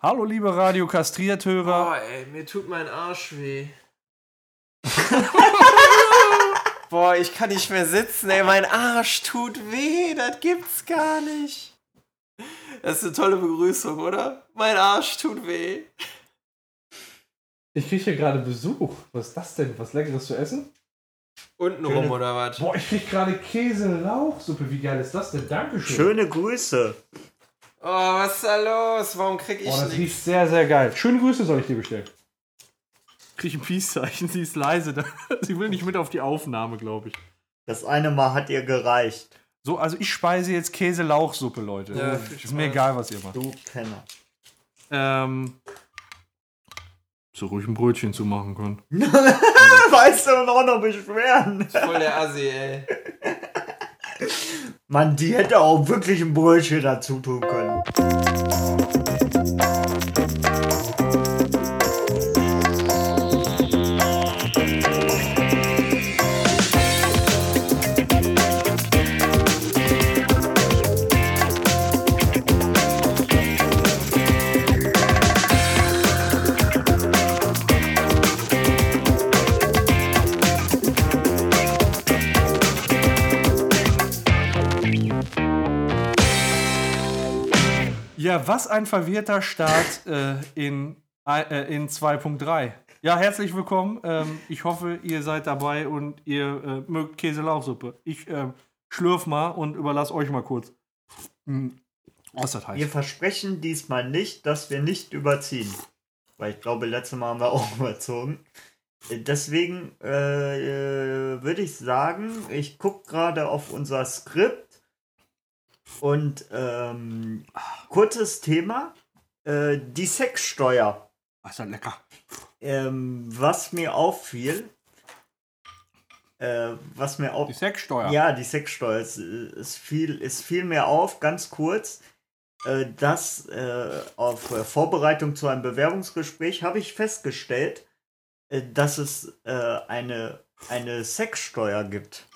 Hallo, liebe Radio-Kastriert-Hörer. Boah, ey, mir tut mein Arsch weh. Boah, ich kann nicht mehr sitzen, ey, mein Arsch tut weh, das gibt's gar nicht. Das ist eine tolle Begrüßung, oder? Mein Arsch tut weh. Ich kriege hier gerade Besuch. Was ist das denn? Was Leckeres zu essen? Untenrum Schöne- oder was? Boah, ich krieg gerade Käse-Lauchsuppe. Wie geil ist das denn? Dankeschön. Schöne Grüße. Oh, was ist da los? Warum krieg ich Boah, das nichts? riecht sehr, sehr geil. Schöne Grüße soll ich dir bestellen. Krieg ein Peace-Zeichen. Sie ist leise. da- Sie will nicht mit auf die Aufnahme, glaube ich. Das eine Mal hat ihr gereicht. So, also ich speise jetzt Käse-Lauchsuppe, Leute. Ja, ist mir egal, was ihr macht. Du Penner. Ähm. So ruhig ein Brötchen zu machen können. weißt du noch noch beschweren? Voll der Assi, ey. Mann, die hätte auch wirklich ein Brötchen dazu tun können. Was ein verwirrter Start äh, in, äh, in 2.3. Ja, herzlich willkommen. Ähm, ich hoffe, ihr seid dabei und ihr äh, mögt Käse-Lauchsuppe. Ich ähm, schlürf mal und überlasse euch mal kurz. Hm, Was das heißt. Wir versprechen diesmal nicht, dass wir nicht überziehen. Weil ich glaube, letztes Mal haben wir auch überzogen. Äh, Deswegen äh, äh, würde ich sagen, ich gucke gerade auf unser Skript und ähm, kurzes Thema, äh, die Sexsteuer. Was ist das lecker? Ähm, was mir auffiel, äh, was mir auch Die Sexsteuer. ja, die Sexsteuer. Es, es, fiel, es fiel mir auf, ganz kurz, äh, dass äh, auf Vorbereitung zu einem Bewerbungsgespräch habe ich festgestellt, äh, dass es äh, eine, eine Sexsteuer gibt.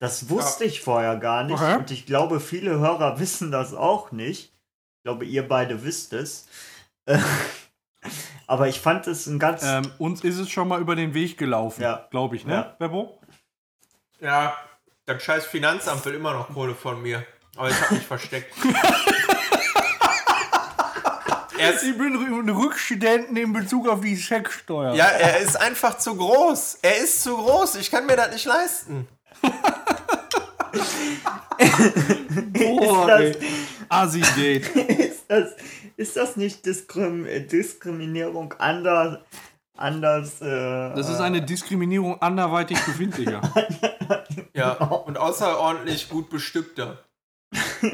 Das wusste ich vorher gar nicht Okay. und ich glaube, viele Hörer wissen das auch nicht. Ich glaube, ihr beide wisst es. Aber ich fand es ein ganz. Ähm, uns ist es schon mal über den Weg gelaufen, Ja. glaube ich, ne, Ja. Bebo? Ja, das scheiß Finanzamt will immer noch Kohle von mir. Aber ich hab mich versteckt. er ist, Ich bin ein Rückstudenten in Bezug auf die Sexsteuer. ja, er ist einfach zu groß. Er ist zu groß. Ich kann mir das nicht leisten. Boah, das- ey. Assi-Date. ist, das, ist das nicht Diskrim Diskriminierung anders? anders äh, Das ist eine Diskriminierung anderweitig befindlicher. Ja, und außerordentlich gut bestückter.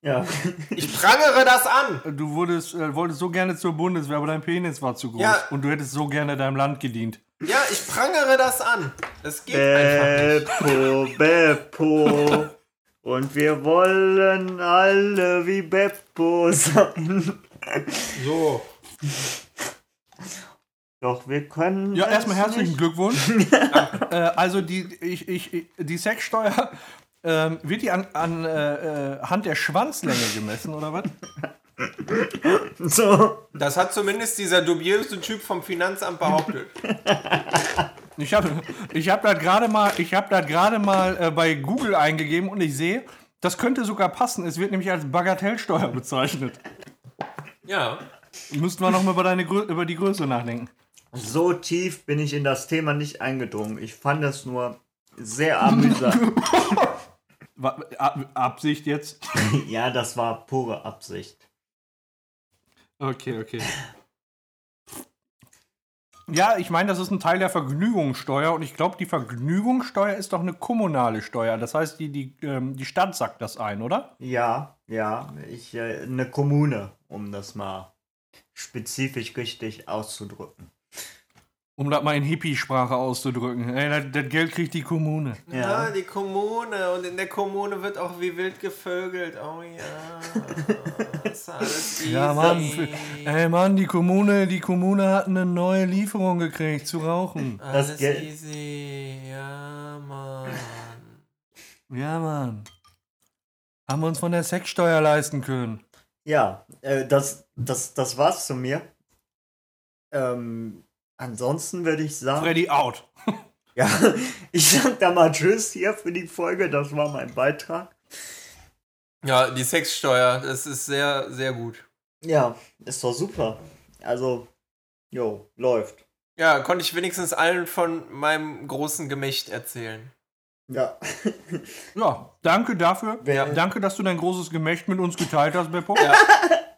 ja. Ich prangere das an. Du wurdest, äh, wolltest so gerne zur Bundeswehr, aber dein Penis war zu groß. Ja. Und du hättest so gerne deinem Land gedient. Ja, ich prangere das an. Das geht einfach nicht. Beppo, Beppo. Und wir wollen alle wie Beppo sein. So. Doch wir können. Ja, es erstmal herzlichen nicht. Glückwunsch. äh, also die, ich, ich, ich- die Sexsteuer, ähm, wird die an, an äh, äh, Hand der Schwanzlänge gemessen, oder was? So. Das hat zumindest dieser dubiöse Typ vom Finanzamt behauptet. Ich habe ich hab das gerade mal, ich hab das gerade mal äh, bei Google eingegeben und ich sehe, das könnte sogar passen. Es wird nämlich als Bagatellsteuer bezeichnet. Ja. Müssten wir noch mal über, deine, über die Größe nachdenken. so tief bin ich in das Thema nicht eingedrungen. Ich fand es nur sehr amüsant. Absicht jetzt? ja, das war pure Absicht. Okay, okay. Ja, ich meine, das ist ein Teil der Vergnügungssteuer und ich glaube, die Vergnügungssteuer ist doch eine kommunale Steuer. Das heißt, die, die, ähm, die Stadt sagt das ein, oder? Ja, ja, ich äh, eine Kommune, um das mal spezifisch richtig auszudrücken. Um das mal in Hippie-Sprache auszudrücken. Ey, das, das Geld kriegt die Kommune. Ja. Ja, die Kommune. Und in der Kommune wird auch wie wild gevögelt. Oh ja. Das ist alles easy. Ja, Mann. Ey, Mann, die Kommune, die Kommune hat eine neue Lieferung gekriegt zu rauchen. Das Alles Geld- easy. Ja, Mann. Ja, Mann. Haben wir uns von der Sexsteuer leisten können. Ja, äh, das, das, das war's zu mir. Ähm, ansonsten würde ich sagen. Freddy out. Ja, ich sag da mal Tschüss hier für die Folge. Das war mein Beitrag. Ja, die Sexsteuer, das ist sehr, sehr gut. Ja, ist doch super. Also, jo, läuft. Ja, konnte ich wenigstens allen von meinem großen Gemächt erzählen. Ja. Ja, danke dafür. Wer- Danke, dass du dein großes Gemächt mit uns geteilt hast, Beppo. Ja.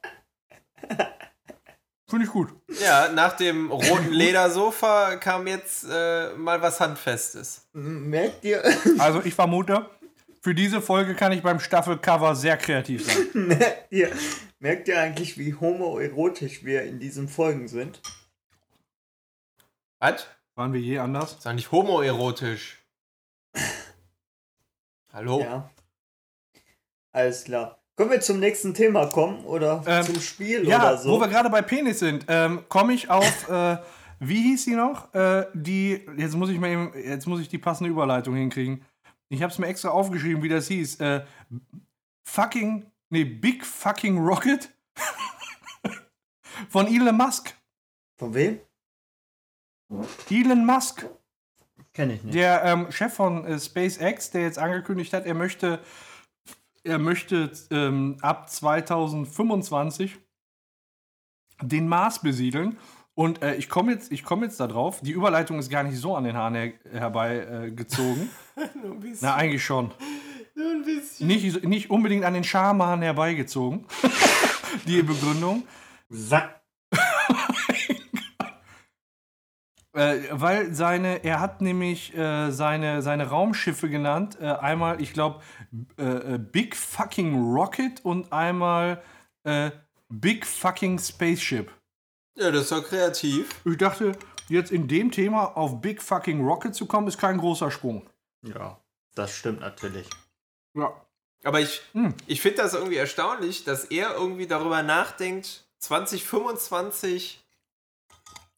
Finde ich gut. Ja, nach dem roten Ledersofa kam jetzt äh, mal was Handfestes. Merkt ihr, Also ich vermute, für diese Folge kann ich beim Staffelcover sehr kreativ sein. merkt ihr, merkt ihr eigentlich, wie homoerotisch wir in diesen Folgen sind? Was? Waren wir je anders? Ist nicht homoerotisch. Hallo? Ja. Alles klar. Können wir zum nächsten Thema kommen oder Ähm, zum Spiel Ja, oder so? wo wir gerade bei Penis sind, ähm, komme ich auf, äh, wie hieß sie noch? Äh, die, jetzt muss ich mal eben, jetzt muss ich die passende Überleitung hinkriegen. Ich habe es mir extra aufgeschrieben, wie das hieß. Äh, fucking, nee, Big Fucking Rocket von Elon Musk. Von wem? Elon Musk, Kenne ich nicht. der ähm, Chef von äh, SpaceX, der jetzt angekündigt hat, er möchte, er möchte ähm, ab 2025 den Mars besiedeln. Und äh, ich komme jetzt, ich komm jetzt da drauf. Die Überleitung ist gar nicht so an den Haaren her, herbei äh, gezogen. Nur ein bisschen. Na, eigentlich schon. Nur ein bisschen. Nicht, nicht unbedingt an den Schamhaaren herbeigezogen. Die Begründung. Sack. Äh, weil seine, er hat nämlich äh, seine, seine Raumschiffe genannt. Äh, einmal, ich glaube, äh, äh, Big Fucking Rocket und einmal äh, Big Fucking Spaceship. Ja, das ist doch kreativ. Ich dachte, jetzt in dem Thema auf Big Fucking Rocket zu kommen, ist kein großer Sprung. Ja, das stimmt natürlich. Ja. Aber ich, Hm. ich finde das irgendwie erstaunlich, dass er irgendwie darüber nachdenkt, 2025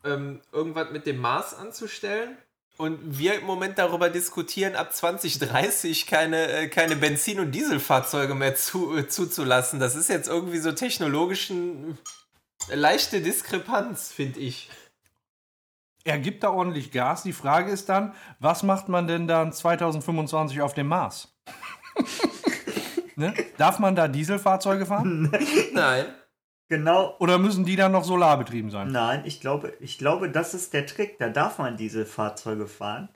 ähm, irgendwas mit dem Mars anzustellen. Und wir im Moment darüber diskutieren, ab 2030 keine, äh, keine Benzin- und Dieselfahrzeuge mehr zu, äh, zuzulassen. Das ist jetzt irgendwie so technologischen äh, leichte Diskrepanz, finde ich. Er gibt da ordentlich Gas. Die Frage ist dann, was macht man denn dann 2025 auf dem Mars? ne? Darf man da Dieselfahrzeuge fahren? Nein. Genau. Oder müssen die dann noch solarbetrieben sein? Nein, ich glaube, ich glaube, das ist der Trick. Da darf man diese Fahrzeuge fahren.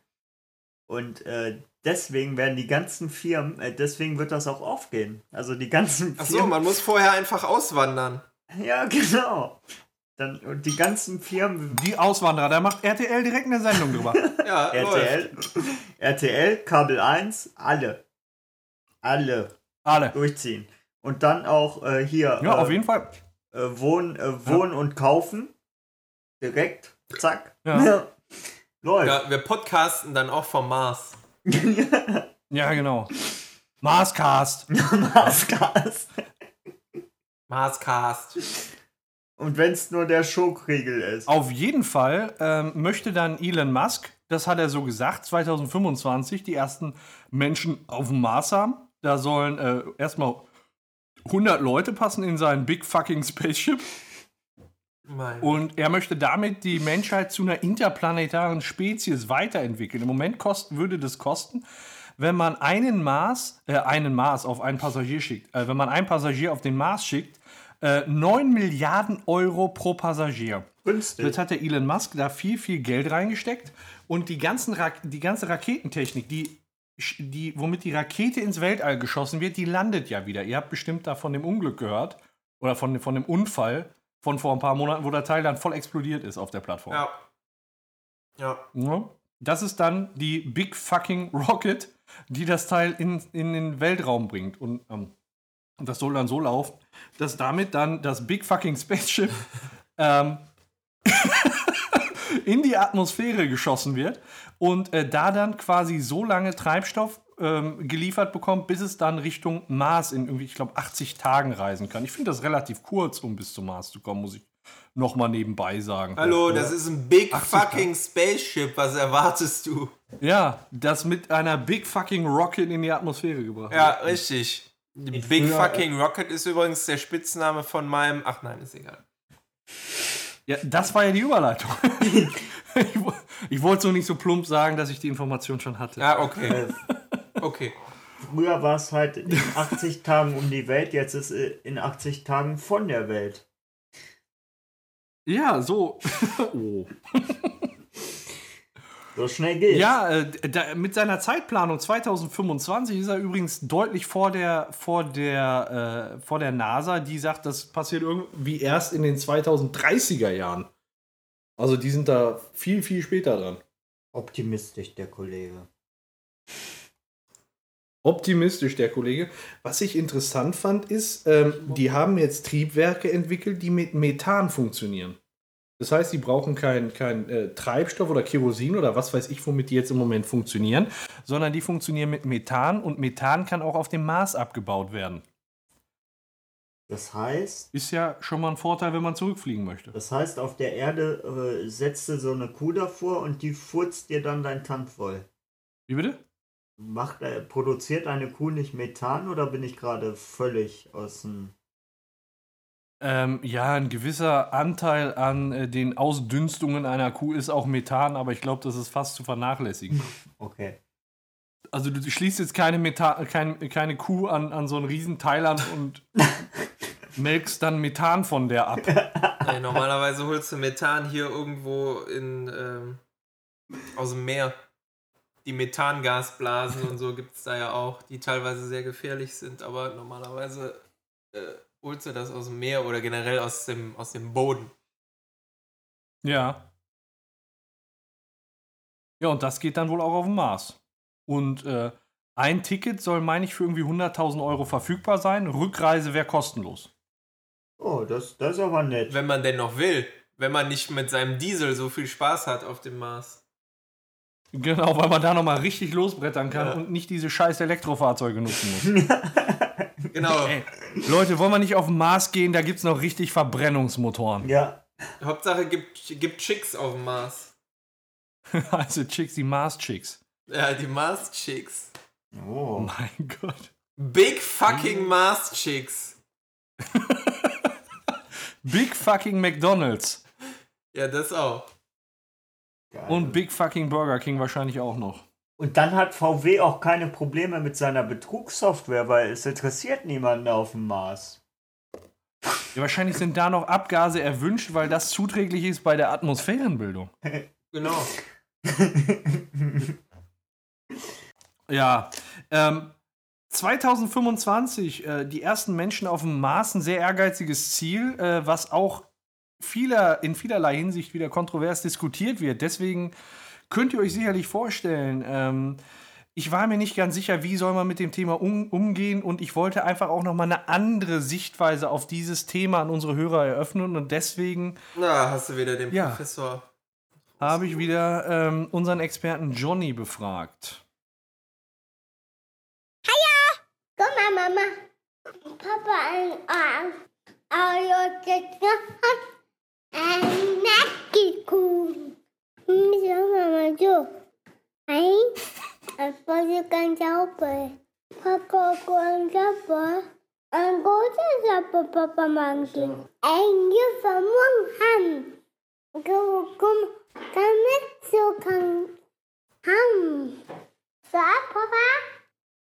Und äh, deswegen werden die ganzen Firmen, äh, deswegen wird das auch aufgehen. Also die ganzen Achso, Firmen. man muss vorher einfach auswandern. ja, genau. Dann, und die ganzen Firmen, Die Auswanderer, da macht RTL direkt eine Sendung drüber. Ja, läuft. RTL, RTL, Kabel 1, alle. Alle Alle. durchziehen. Und dann auch äh, hier Ja, äh, auf jeden Fall. Äh, Wohnen, äh, Wohnen und Kaufen. Direkt, zack. Ja. Läuft. Ja, wir podcasten dann auch vom Mars. Ja, genau. Marscast. Maßgas. Marscast. Und wenn es nur der Schokriegel ist. Auf jeden Fall ähm, möchte dann Elon Musk, das hat er so gesagt, 2025 die ersten Menschen auf dem Mars haben. Da sollen äh, erstmal 100 Leute passen in seinen Big Fucking Spaceship. Mein. Und er möchte damit die Menschheit zu einer interplanetaren Spezies weiterentwickeln. Im Moment kost, würde das kosten, wenn man einen Mars, äh, einen Mars auf einen Passagier schickt, äh, wenn man einen Passagier auf den Mars schickt, äh, 9 Milliarden Euro pro Passagier. Günstig. Jetzt hat der Elon Musk da viel, viel Geld reingesteckt und die, ganzen Ra die ganze Raketentechnik, die, die, womit die Rakete ins Weltall geschossen wird, die landet ja wieder. Ihr habt bestimmt da von dem Unglück gehört oder von, von dem Unfall von vor ein paar Monaten, wo der Teil dann voll explodiert ist auf der Plattform. Ja. Ja. Ja. Das ist dann die Big Fucking Rocket, die das Teil in, in den Weltraum bringt. Und ähm, das soll dann so laufen, dass damit dann das Big Fucking Spaceship ähm, in die Atmosphäre geschossen wird und äh, da dann quasi so lange Treibstoff ähm, geliefert bekommt, bis es dann Richtung Mars in irgendwie, ich glaube, 80 Tagen reisen kann. Ich finde das relativ kurz, um bis zum Mars zu kommen, muss ich nochmal nebenbei sagen. Hallo, das ist ein Big 80 fucking Spaceship. Was erwartest du? Ja, das mit einer Big Fucking Rocket in die Atmosphäre gebracht. Ja, richtig. Big früher- Fucking Rocket ist übrigens der Spitzname von meinem. Ach nein, ist egal. Ja, das war ja die Überleitung. ich, ich wollte so nicht so plump sagen, dass ich die Information schon hatte. Ja, okay. Äh, Okay. früher war es halt in 80 Tagen um die Welt, jetzt ist es in 80 Tagen von der Welt. Ja, so. oh. So schnell geht's. Ja, äh, da, mit seiner Zeitplanung 2025 ist er übrigens deutlich vor der, vor der, äh, vor der NASA, die sagt, das passiert irgendwie erst in den 2030er Jahren. Also die sind da viel, viel später dran. Optimistisch, der Kollege. Optimistisch, der Kollege. Was ich interessant fand, ist, ähm, die haben jetzt Triebwerke entwickelt, die mit Methan funktionieren. Das heißt, die brauchen keinen kein, äh, Treibstoff oder Kerosin oder was weiß ich, womit die jetzt im Moment funktionieren, sondern die funktionieren mit Methan und Methan kann auch auf dem Mars abgebaut werden. Das heißt, Ist ja schon mal ein Vorteil, wenn man zurückfliegen möchte. das heißt, auf der Erde äh, setzt du so eine Kuh davor und die furzt dir dann dein Tank voll. Wie bitte? Macht, äh, produziert eine Kuh nicht Methan oder bin ich gerade völlig aus dem. Ähm, ja, ein gewisser Anteil an äh, den Ausdünstungen einer Kuh ist auch Methan, aber ich glaube, das ist fast zu vernachlässigen. Okay. Also du schließt jetzt keine, Methan, kein, keine Kuh an, an so ein Riesenteil an und melkst dann Methan von der ab. Nee, normalerweise holst du Methan hier irgendwo in, ähm, aus dem Meer. Die Methangasblasen und so gibt es da ja auch, die teilweise sehr gefährlich sind, aber normalerweise äh, holst du das aus dem Meer oder generell aus dem, aus dem Boden. Ja. Ja, und das geht dann wohl auch auf den Mars. Und äh, ein Ticket soll, meine ich, für irgendwie 100.000 Euro verfügbar sein. Rückreise wäre kostenlos. Oh, das, das ist aber nett. Wenn man denn noch will. Wenn man nicht mit seinem Diesel so viel Spaß hat auf dem Mars. Genau, weil man da nochmal richtig losbrettern kann Ja. und nicht diese scheiß Elektrofahrzeuge nutzen muss. Genau. Ey, Leute, wollen wir nicht auf den Mars gehen? Da gibt es noch richtig Verbrennungsmotoren. Ja. Hauptsache gibt, gibt Chicks auf dem Mars. also Chicks, die Mars-Chicks. Ja, die Mars-Chicks. Oh Oh. mein Gott. Big fucking Mars-Chicks. Big fucking McDonalds. Ja, das auch. Geil. Und Big fucking Burger King wahrscheinlich auch noch. Und dann hat VW auch keine Probleme mit seiner Betrugssoftware, weil es interessiert niemanden auf dem Mars. Ja, wahrscheinlich sind da noch Abgase erwünscht, weil das zuträglich ist bei der Atmosphärenbildung. Genau. Ja, ähm, 2025, äh, die ersten Menschen auf dem Mars, ein sehr ehrgeiziges Ziel, äh, was auch vieler, in vielerlei Hinsicht wieder kontrovers diskutiert wird. Deswegen könnt ihr euch sicherlich vorstellen, ähm, ich war mir nicht ganz sicher, wie soll man mit dem Thema um, umgehen und ich wollte einfach auch noch mal eine andere Sichtweise auf dieses Thema an unsere Hörer eröffnen und deswegen Na, hast du wieder den Ja. Professor. habe ich wieder ähm, unseren Experten Johnny befragt. Guck mal, Mama. Papa ein hat ein Nackikuchen. So, Mama, so. Ein, ein Papa ganz sauber. Papa ganz sauber. Ein guter Sauber, Papa Mangi. Ein Juffer Ham. Komm, komm, damit so kann. Ham. So, Papa.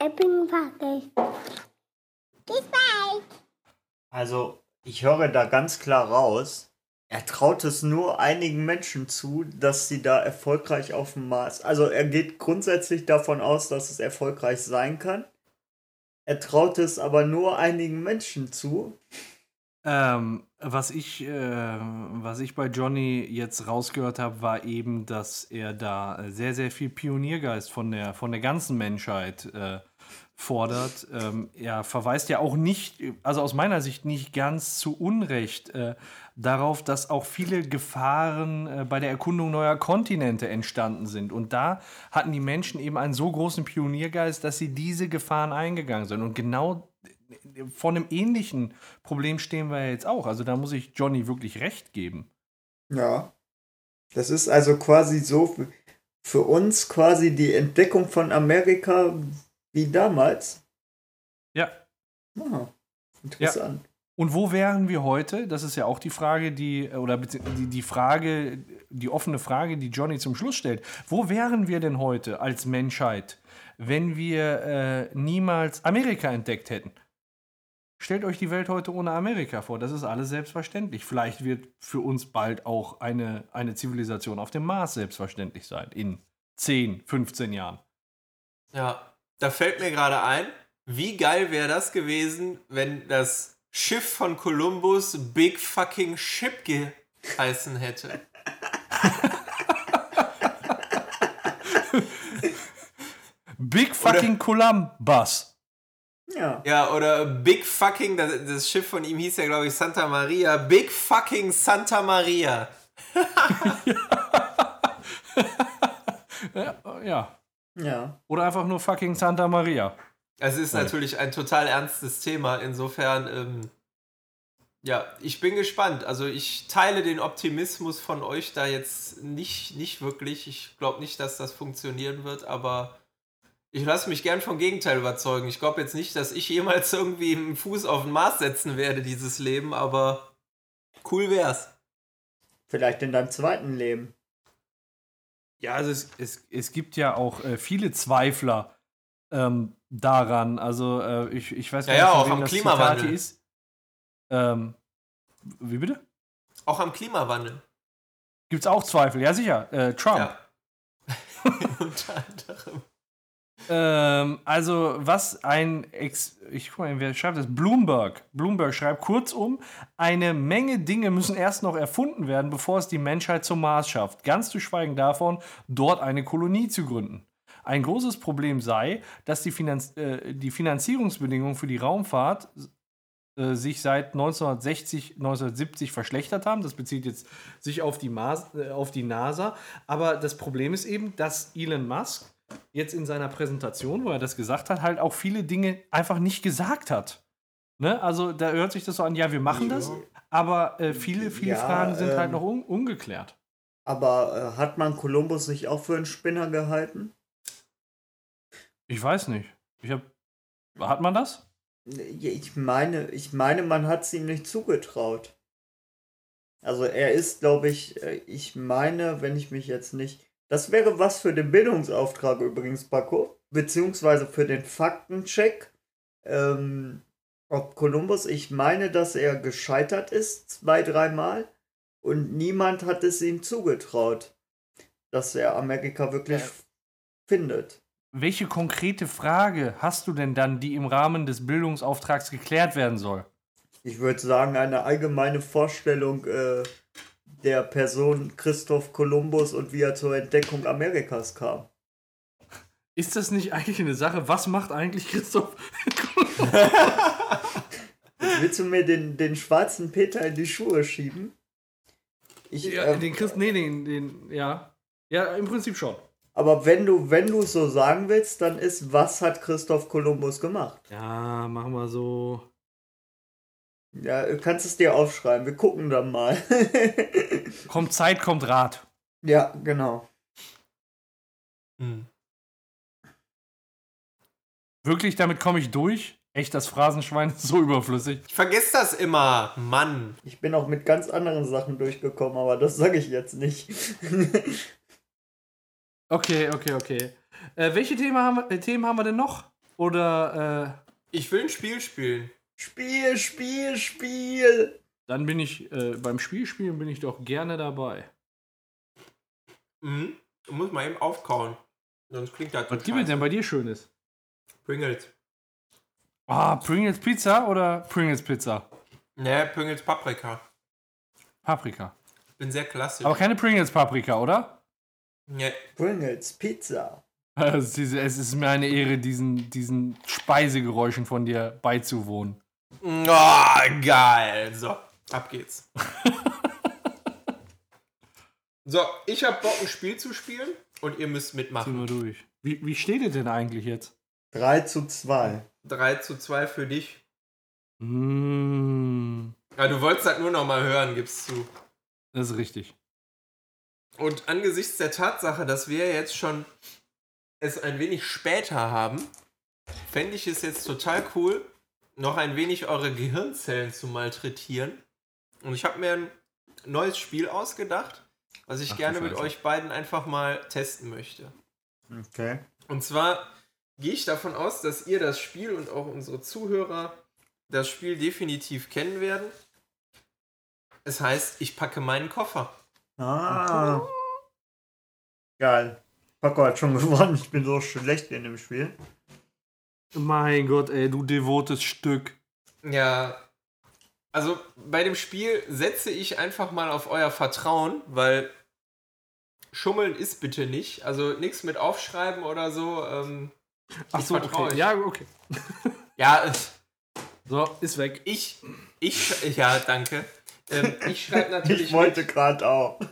Ich bin fertig. Bis bald. Also, ich höre da ganz klar raus, er traut es nur einigen Menschen zu, dass sie da erfolgreich auf dem Mars. Also, er geht grundsätzlich davon aus, dass es erfolgreich sein kann. Er traut es aber nur einigen Menschen zu. Ähm, was ich, äh, was ich bei Johnny jetzt rausgehört habe, war eben, dass er da sehr, sehr viel Pioniergeist von der, von der ganzen Menschheit äh, fordert. Ähm, er verweist ja auch nicht, also aus meiner Sicht nicht ganz zu Unrecht äh, darauf, dass auch viele Gefahren äh, bei der Erkundung neuer Kontinente entstanden sind. Und da hatten die Menschen eben einen so großen Pioniergeist, dass sie diese Gefahren eingegangen sind. Und genau vor einem ähnlichen Problem stehen wir ja jetzt auch. Also da muss ich Johnny wirklich recht geben. Ja. Das ist also quasi so für, uns quasi die Entdeckung von Amerika wie damals. Ja. Ah, interessant. Und wo wären wir heute? Das ist ja auch die Frage, die, oder bezieh- die, die Frage, die offene Frage, die Johnny zum Schluss stellt. Wo wären wir denn heute als Menschheit, wenn wir äh, niemals Amerika entdeckt hätten? Stellt euch die Welt heute ohne Amerika vor. Das ist alles selbstverständlich. Vielleicht wird für uns bald auch eine, eine Zivilisation auf dem Mars selbstverständlich sein. In 10, 15 Jahren. Ja, da fällt mir gerade ein, wie geil wäre das gewesen, wenn das Schiff von Columbus Big Fucking Ship geheißen hätte. Big fucking Columbus. Ja. Ja, oder Big Fucking, das, das Schiff von ihm hieß ja, glaube ich, Santa Maria. Big Fucking Santa Maria. Ja, ja. Ja. Oder einfach nur fucking Santa Maria. Es ist natürlich ein total ernstes Thema. Insofern, ähm, ja, ich bin gespannt. Also ich teile den Optimismus von euch da jetzt nicht, nicht wirklich. Ich glaube nicht, dass das funktionieren wird, aber ich lasse mich gern vom Gegenteil überzeugen. Ich glaube jetzt nicht, dass ich jemals irgendwie einen Fuß auf den Mars setzen werde, dieses Leben, aber cool wär's. Vielleicht in deinem zweiten Leben. Ja, also es, es, es gibt ja auch äh, viele Zweifler ähm, daran. Also äh, ich, ich weiß Ja, gar ja, nicht, von auch am das Klimawandel. Ist. Ähm, wie bitte? Auch am Klimawandel. Gibt es auch Zweifel? Ja, sicher. Äh, Trump. Ja. Unter anderem. Ähm, also, was ein Ex. Ich guck mal, wer schreibt das? Bloomberg. Bloomberg schreibt kurzum: Eine Menge Dinge müssen erst noch erfunden werden, bevor es die Menschheit zum Mars schafft. Ganz zu schweigen davon, dort eine Kolonie zu gründen. Ein großes Problem sei, dass die, Finanz äh, die Finanzierungsbedingungen für die Raumfahrt äh, sich seit 1960, 1970 verschlechtert haben. Das bezieht jetzt sich auf die, Mars, äh, auf die NASA. Aber das Problem ist eben, dass Elon Musk jetzt in seiner Präsentation, wo er das gesagt hat, halt auch viele Dinge einfach nicht gesagt hat. Ne? Also da hört sich das so an, ja, wir machen das, aber äh, viele, viele Ja, Fragen sind halt ähm, noch un ungeklärt. Aber äh, hat man Kolumbus nicht auch für einen Spinner gehalten? Ich weiß nicht. Ich hab, hat man das? Ich meine, ich meine, man hat es ihm nicht zugetraut. Also er ist, glaube ich, äh, ich meine, wenn ich mich jetzt nicht. Das wäre was für den Bildungsauftrag übrigens, Paco. Beziehungsweise für den Faktencheck. Ähm, ob Kolumbus, ich meine, dass er gescheitert ist, zwei, dreimal. Und niemand hat es ihm zugetraut, dass er Amerika wirklich Ja. findet. Welche konkrete Frage hast du denn dann, die im Rahmen des Bildungsauftrags geklärt werden soll? Ich würde sagen, eine allgemeine Vorstellung äh, der Person Christoph Kolumbus und wie er zur Entdeckung Amerikas kam. Ist das nicht eigentlich eine Sache? Was macht eigentlich Christoph? Willst du mir den, den schwarzen Peter in die Schuhe schieben? Ich, Ja, ähm, den Christ, nee, den, den, ja. Ja, im Prinzip schon. Aber wenn du wenn du es so sagen willst, dann ist, was hat Christoph Kolumbus gemacht? Ja, machen wir so. Ja, du kannst es dir aufschreiben. Wir gucken dann mal. Kommt Zeit, kommt Rat. ja, genau. Hm. Wirklich, damit komme ich durch? Echt, das Phrasenschwein ist so überflüssig. Ich vergesse das immer, Mann. Ich bin auch mit ganz anderen Sachen durchgekommen, aber das sage ich jetzt nicht. Okay, okay, okay. Äh, welche Themen haben, wir, äh, Themen haben wir denn noch? Oder äh, Ich will ein Spiel spielen. Spiel, Spiel, Spiel. dann bin ich äh, beim Spielspielen bin ich doch gerne dabei. Mhm. Du musst mal eben aufkauen. Sonst klingt das Was gibt es denn bei dir Schönes? Pringles. Ah, Pringles Pizza oder Pringles Pizza? Ne, Pringles Paprika. Paprika. Bin sehr klassisch. Aber keine Pringles Paprika, oder? Ne. Pringles, Pizza. Es ist, es ist mir eine Ehre, diesen, diesen Speisegeräuschen von dir beizuwohnen. Oh, geil. So, ab geht's. so, ich hab Bock, ein Spiel zu spielen und ihr müsst mitmachen. wir durch. Wie, wie steht es denn eigentlich jetzt? 3 zu 2. 3 zu 2 für dich. Mmh, Ja, du wolltest das nur noch mal hören, gibst zu. das ist richtig. Und angesichts der Tatsache, dass wir jetzt schon es ein wenig später haben, fände ich es jetzt total cool, noch ein wenig eure Gehirnzellen zu malträtieren. Und ich habe mir ein neues Spiel ausgedacht, was ich Ach gerne mit euch beiden einfach mal testen möchte. Okay. Und zwar gehe ich davon aus, dass ihr das Spiel und auch unsere Zuhörer das Spiel definitiv kennen werden. Es heißt, ich packe meinen Koffer. Ah. Geil. Paco hat schon gewonnen. Ich bin so schlecht in dem Spiel. Mein Gott, ey, du devotes Stück. Ja. Also bei dem Spiel setze ich einfach mal auf euer Vertrauen, weil Schummeln ist bitte nicht. Also nichts mit Aufschreiben oder so. Ähm, Ach so, okay. euch. Ja, okay. ja, So, ist weg. ich, ich, ja, danke. Ähm, ich schreibe natürlich Ich wollte gerade auch.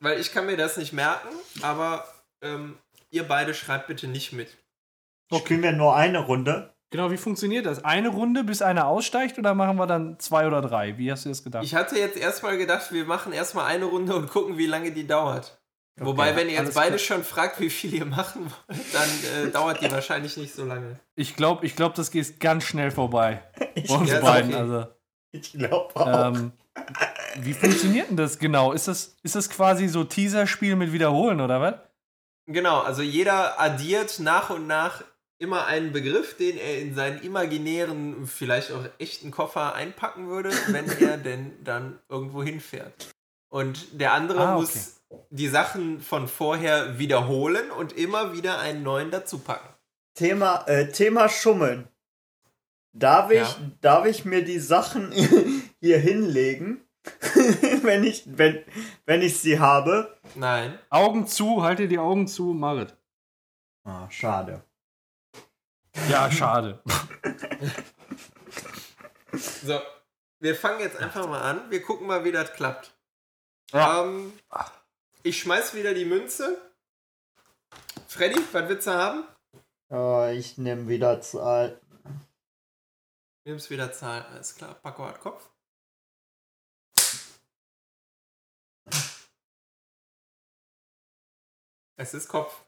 weil ich kann mir das nicht merken, aber ähm, ihr beide schreibt bitte nicht mit. Spielen wir nur eine Runde? Genau, wie funktioniert das? Eine Runde, bis einer aussteigt oder machen wir dann zwei oder drei? Wie hast du das gedacht? Ich hatte jetzt erstmal gedacht, wir machen erstmal eine Runde und gucken, wie lange die dauert. Wobei, wenn ihr jetzt beide klar. schon fragt, wie viel ihr machen wollt, dann äh, dauert die wahrscheinlich nicht so lange. Ich glaube, ich glaub, das geht ganz schnell vorbei. Ich, Bei uns beiden. okay. Also, ich glaube auch. ähm, wie funktioniert denn das genau? Ist das, ist das quasi so Teaser-Spiel mit Wiederholen oder was? Genau, also jeder addiert nach und nach immer einen Begriff, den er in seinen imaginären, vielleicht auch echten Koffer einpacken würde, wenn er denn dann irgendwo hinfährt. Und der andere Ah, okay. muss die Sachen von vorher wiederholen und immer wieder einen neuen dazu packen. Thema, äh, Thema Schummeln. Darf ich, Ja. darf ich mir die Sachen hier hinlegen, wenn ich, wenn, wenn ich sie habe? Nein. Augen zu, halt dir die Augen zu, Marit. Ah, schade. Ja, schade. So, wir fangen jetzt einfach mal an. Wir gucken mal, wie das klappt. Ja. Ähm, ich schmeiß wieder die Münze. Freddy, was willst du haben? Äh, ich nehme wieder Zahl. Nimmst wieder Zahl. Alles klar. Paco hat Kopf. Es ist Kopf.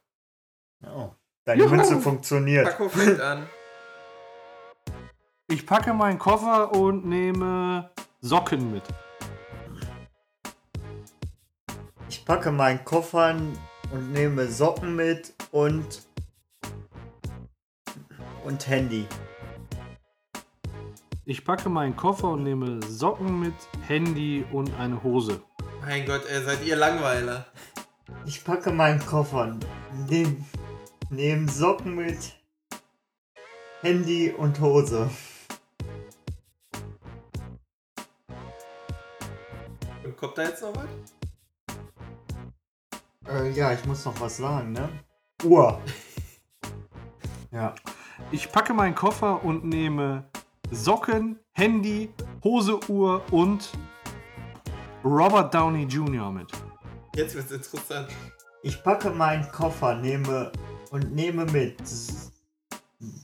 Oh, deine Juhu. Münze funktioniert. Paco fängt an. Ich packe meinen Koffer und nehme Socken mit. Ich packe meinen Koffer und nehme Socken mit und und Handy. Ich packe meinen Koffer und nehme Socken mit, Handy und eine Hose. Mein Gott, ey, seid ihr Langweiler. Ich packe meinen Koffer, nehme nehm Socken mit, Handy und Hose. Und kommt da jetzt noch was? Äh, ja, ich muss noch was sagen, ne? Uhr. Ja. Ich packe meinen Koffer und nehme Socken, Handy, Hose, Uhr und Robert Downey Jr. mit. Jetzt wird's interessant. Ich packe meinen Koffer, nehme und nehme mit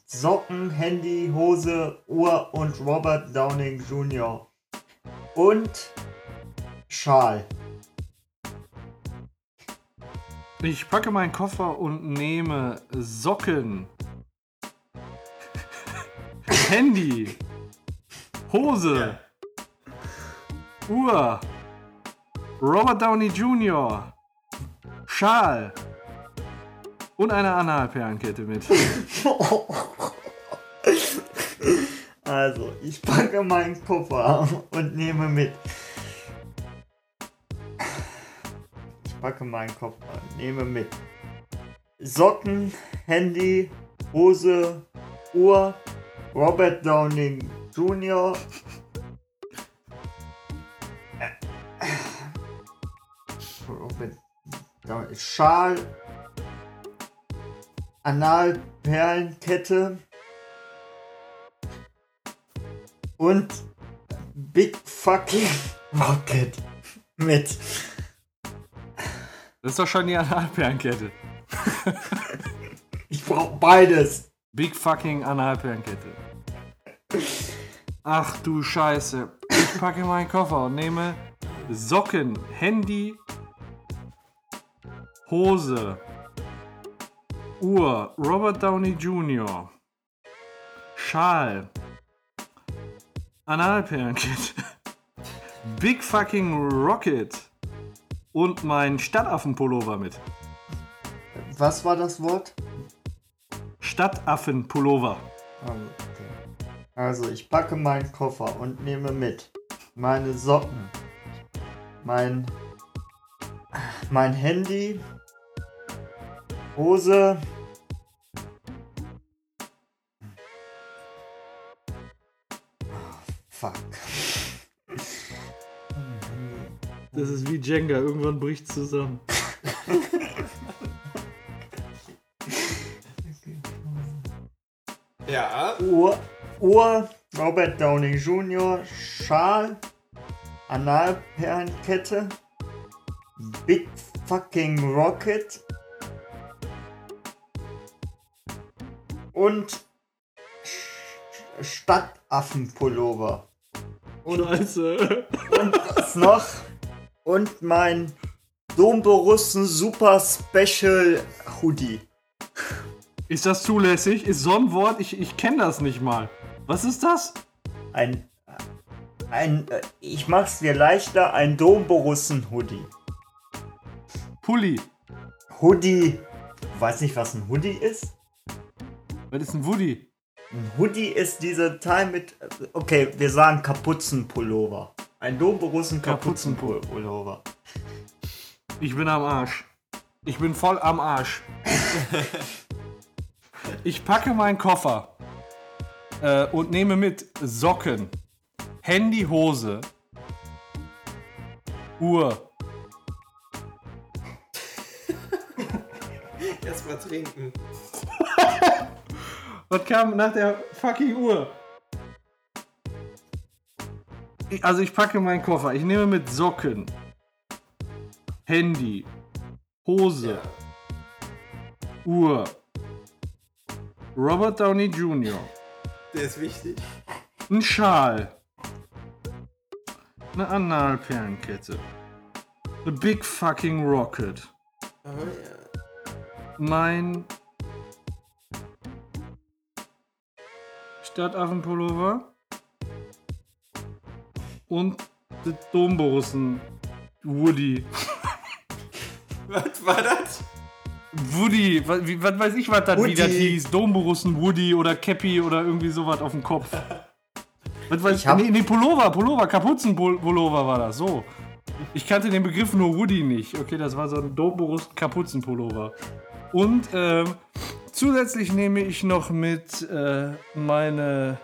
Socken, Handy, Hose, Uhr und Robert Downing Jr. Und Schal. Ich packe meinen Koffer und nehme Socken, Handy, Hose, Uhr, Robert Downey Jr., Schal und eine Analperlenkette mit. Also, ich packe meinen Koffer und nehme mit. Ich packe meinen Koffer und nehme mit. Socken, Handy, Hose, Uhr, Robert Downing Jr. Robert Downey, Schal, Analperlenkette und Big Fucking Rocket mit. Das ist doch schon die Analperlenkette. Ich brauche beides. Big fucking Analperlenkette. Ach du Scheiße. Ich packe meinen Koffer und nehme Socken, Handy, Hose, Uhr, Robert Downey Jr., Schal. Analperlenkette. Big fucking Rocket. Und mein Stadtaffenpullover mit. Was war das Wort? Stadtaffenpullover. Okay. Also, ich packe meinen Koffer und nehme mit meine Socken, mein, mein Handy, Hose, Fuck. Das ist wie Jenga, irgendwann bricht zusammen. Ja. Uhr, Uhr, Robert Downey Jr., Schal, Analperlenkette, Big fucking Rocket und Stadtaffenpullover. Und Scheiße. was noch? Und mein Domborussen Super Special Hoodie. Ist das zulässig? Ist so ein Wort? Ich, ich kenne das nicht mal. Was ist das? Ein, ein, äh, ich mach's dir leichter, ein Domborussen Hoodie. Pulli. Hoodie. Du weißt nicht, was ein Hoodie ist? Was ist ein Woody? Ein Hoodie ist diese Teil mit. Okay, wir sagen Kapuzenpullover. Ein Domborussen Kapuzenpullover. Ich bin am Arsch. Ich bin voll am Arsch. ich packe meinen Koffer äh, und nehme mit Socken, Handy, Hose, Uhr, Erstmal trinken. Was kam nach der fucking Uhr? Ich- Also ich packe meinen Koffer. Ich nehme mit Socken, Handy, Hose, Uhr, Robert Downey Jr., Der ist wichtig. ein Schal, eine Analperlenkette, eine Big fucking Rocket, Oh ja. mein Stadtaffenpullover und das Domborussen Woody. Was war das? Woody, was, weiß ich, was das Woody. wieder hieß. Domborussen Woody oder Cappy oder irgendwie sowas auf dem Kopf. Was weiß Ich hab- nee, nee, Pullover, Pullover, Kapuzenpullover war das, so. Ich kannte den Begriff nur Woody nicht. Okay, das war so ein Domborussen Kapuzenpullover. Und ähm, zusätzlich nehme ich noch mit äh, meine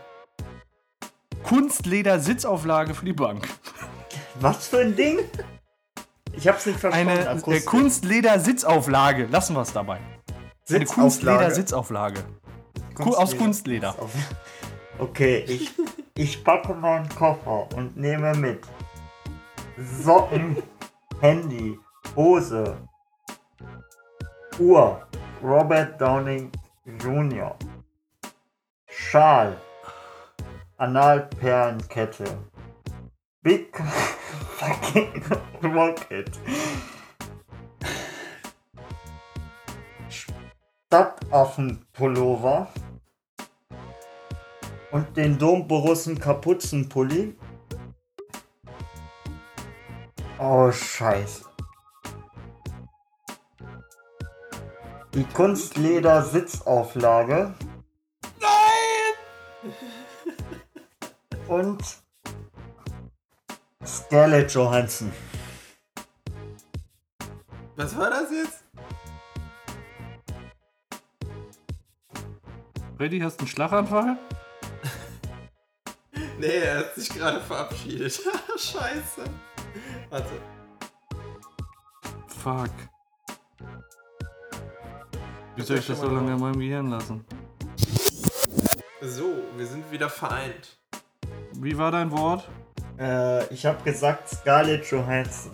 Kunstleder-Sitzauflage für die Bank. Was für ein Ding? Ich hab's nicht verstanden. Eine äh. Kunstleder-Sitzauflage. Lassen wir es dabei. Eine Sitzauflage? Kunstleder-Sitzauflage. Ku- Aus Kunstleder. Kunstleder. Okay, ich, ich packe meinen Koffer und nehme mit Socken, Handy, Hose, Uhr, Robert Downing Jr., Schal, Analperlenkette, Big fucking Rocket, Stadtaffenpullover und den Domborussen Kapuzenpulli. Oh, scheiße. Die Kunstleder-Sitzauflage. Nein! Und Scarlett Johansson. Was war das jetzt? Freddy, hast du einen Schlaganfall? Nee, er hat sich gerade verabschiedet. Scheiße. Warte. Fuck. Wie soll ich das so lange in meinem Gehirn lassen? So, wir sind wieder vereint. Wie war dein Wort? Äh, ich habe gesagt Scarlett Johansson.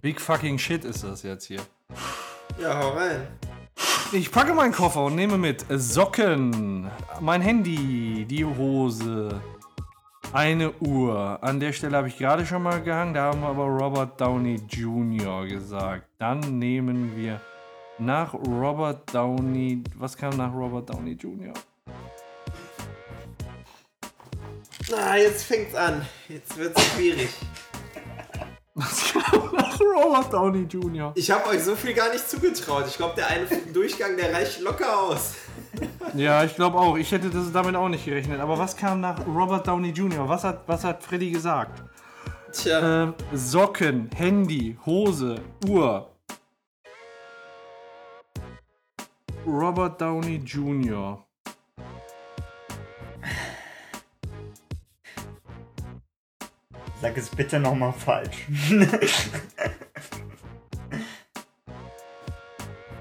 Big fucking shit ist das jetzt hier. Ja, hau rein. Ich packe meinen Koffer und nehme mit Socken, mein Handy, die Hose, eine Uhr. An der Stelle habe ich gerade schon mal gehangen, da haben wir aber Robert Downey Jr. gesagt. Dann nehmen wir Nach Robert Downey. Was kam nach Robert Downey Jr.? Na, jetzt fängt's an. Jetzt wird's schwierig. Was kam nach Robert Downey Jr.? Ich habe euch so viel gar nicht zugetraut. Ich glaube, der eine Durchgang, der reicht locker aus. Ja, ich glaube auch. Ich hätte das damit auch nicht gerechnet. Aber was kam nach Robert Downey Jr.? Was hat, was hat Freddy gesagt? Tja, Ähm, Socken, Handy, Hose, Uhr. Robert Downey Jr. Sag es bitte nochmal falsch.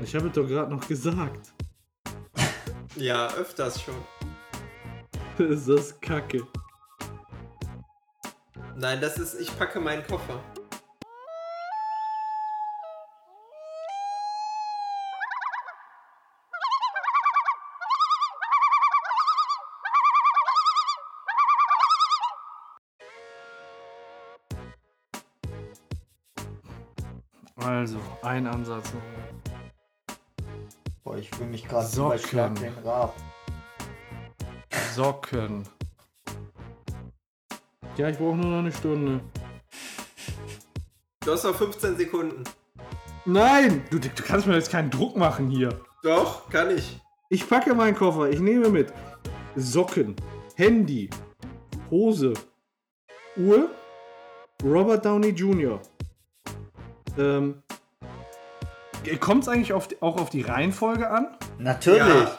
Ich habe es doch gerade noch gesagt. ja, öfters schon. Ist das kacke. Nein, das ist, ich packe meinen Koffer. Also, ein Ansatz. Boah, ich fühle mich gerade Socken. überschlagen den Rab. Socken. Ja, ich brauche nur noch eine Stunde. Du hast noch 15 Sekunden. Nein! Du, du kannst mir jetzt keinen Druck machen hier. Doch, kann ich. Ich packe meinen Koffer, ich nehme mit Socken, Handy, Hose, Uhr, Robert Downey Jr. Ähm, Kommt es eigentlich auf, auch auf die Reihenfolge an? Natürlich. Ja.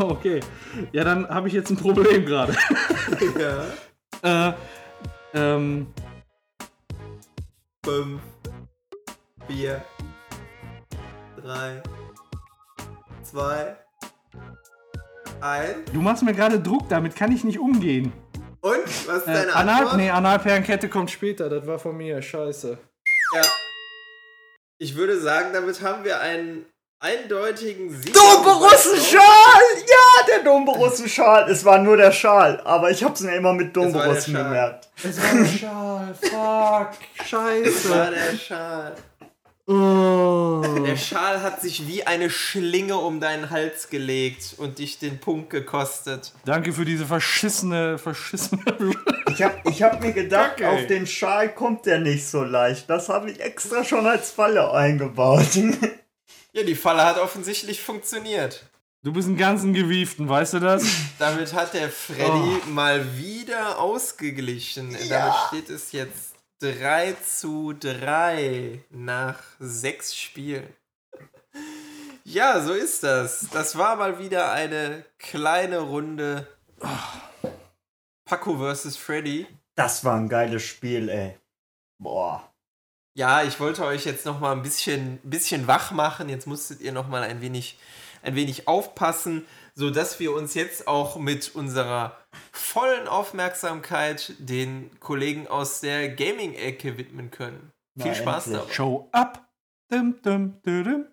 Oh, okay. Ja, dann habe ich jetzt ein Problem gerade. ja. äh, ähm, 5, 4, 3, 2, 1. du machst mir gerade Druck, damit kann ich nicht umgehen. Und? Was ist Äh, deine Anal, Antwort? nee, Analperlenkette kommt später, das war von mir, scheiße. Ja. Ich würde sagen, damit haben wir einen eindeutigen Sieg. Domborussen-Schal! Ja, der Domborussen-Schal. Es war nur der Schal, aber ich hab's mir immer mit der Domborussen Schal. gemerkt. Es war ein Schal, fuck, Das scheiße. war der Schal. Oh. Der Schal hat sich wie eine Schlinge um deinen Hals gelegt und dich den Punkt gekostet. Danke für diese verschissene, verschissene. Ich hab, ich hab mir gedacht, Kacke. auf den Schal kommt der nicht so leicht. Das habe ich extra schon als Falle eingebaut. Ja, die Falle hat offensichtlich funktioniert. Du bist ein ganzen Gewieften, weißt du das? Damit hat der Freddy mal wieder ausgeglichen. Damit steht es jetzt 3 zu 3 nach sechs Spielen. Ja, so ist das. Das war mal wieder eine kleine Runde Paco vs. Freddy. Das war ein geiles Spiel, ey. Boah. Ja, ich wollte euch jetzt noch mal ein bisschen, bisschen wach machen. Jetzt musstet ihr noch mal ein wenig, ein wenig aufpassen, so dass wir uns jetzt auch mit unserer vollen Aufmerksamkeit den Kollegen aus der Gaming-Ecke widmen können. Na, Viel Spaß endlich. dabei. Show up. Dum, dum, dum, dum.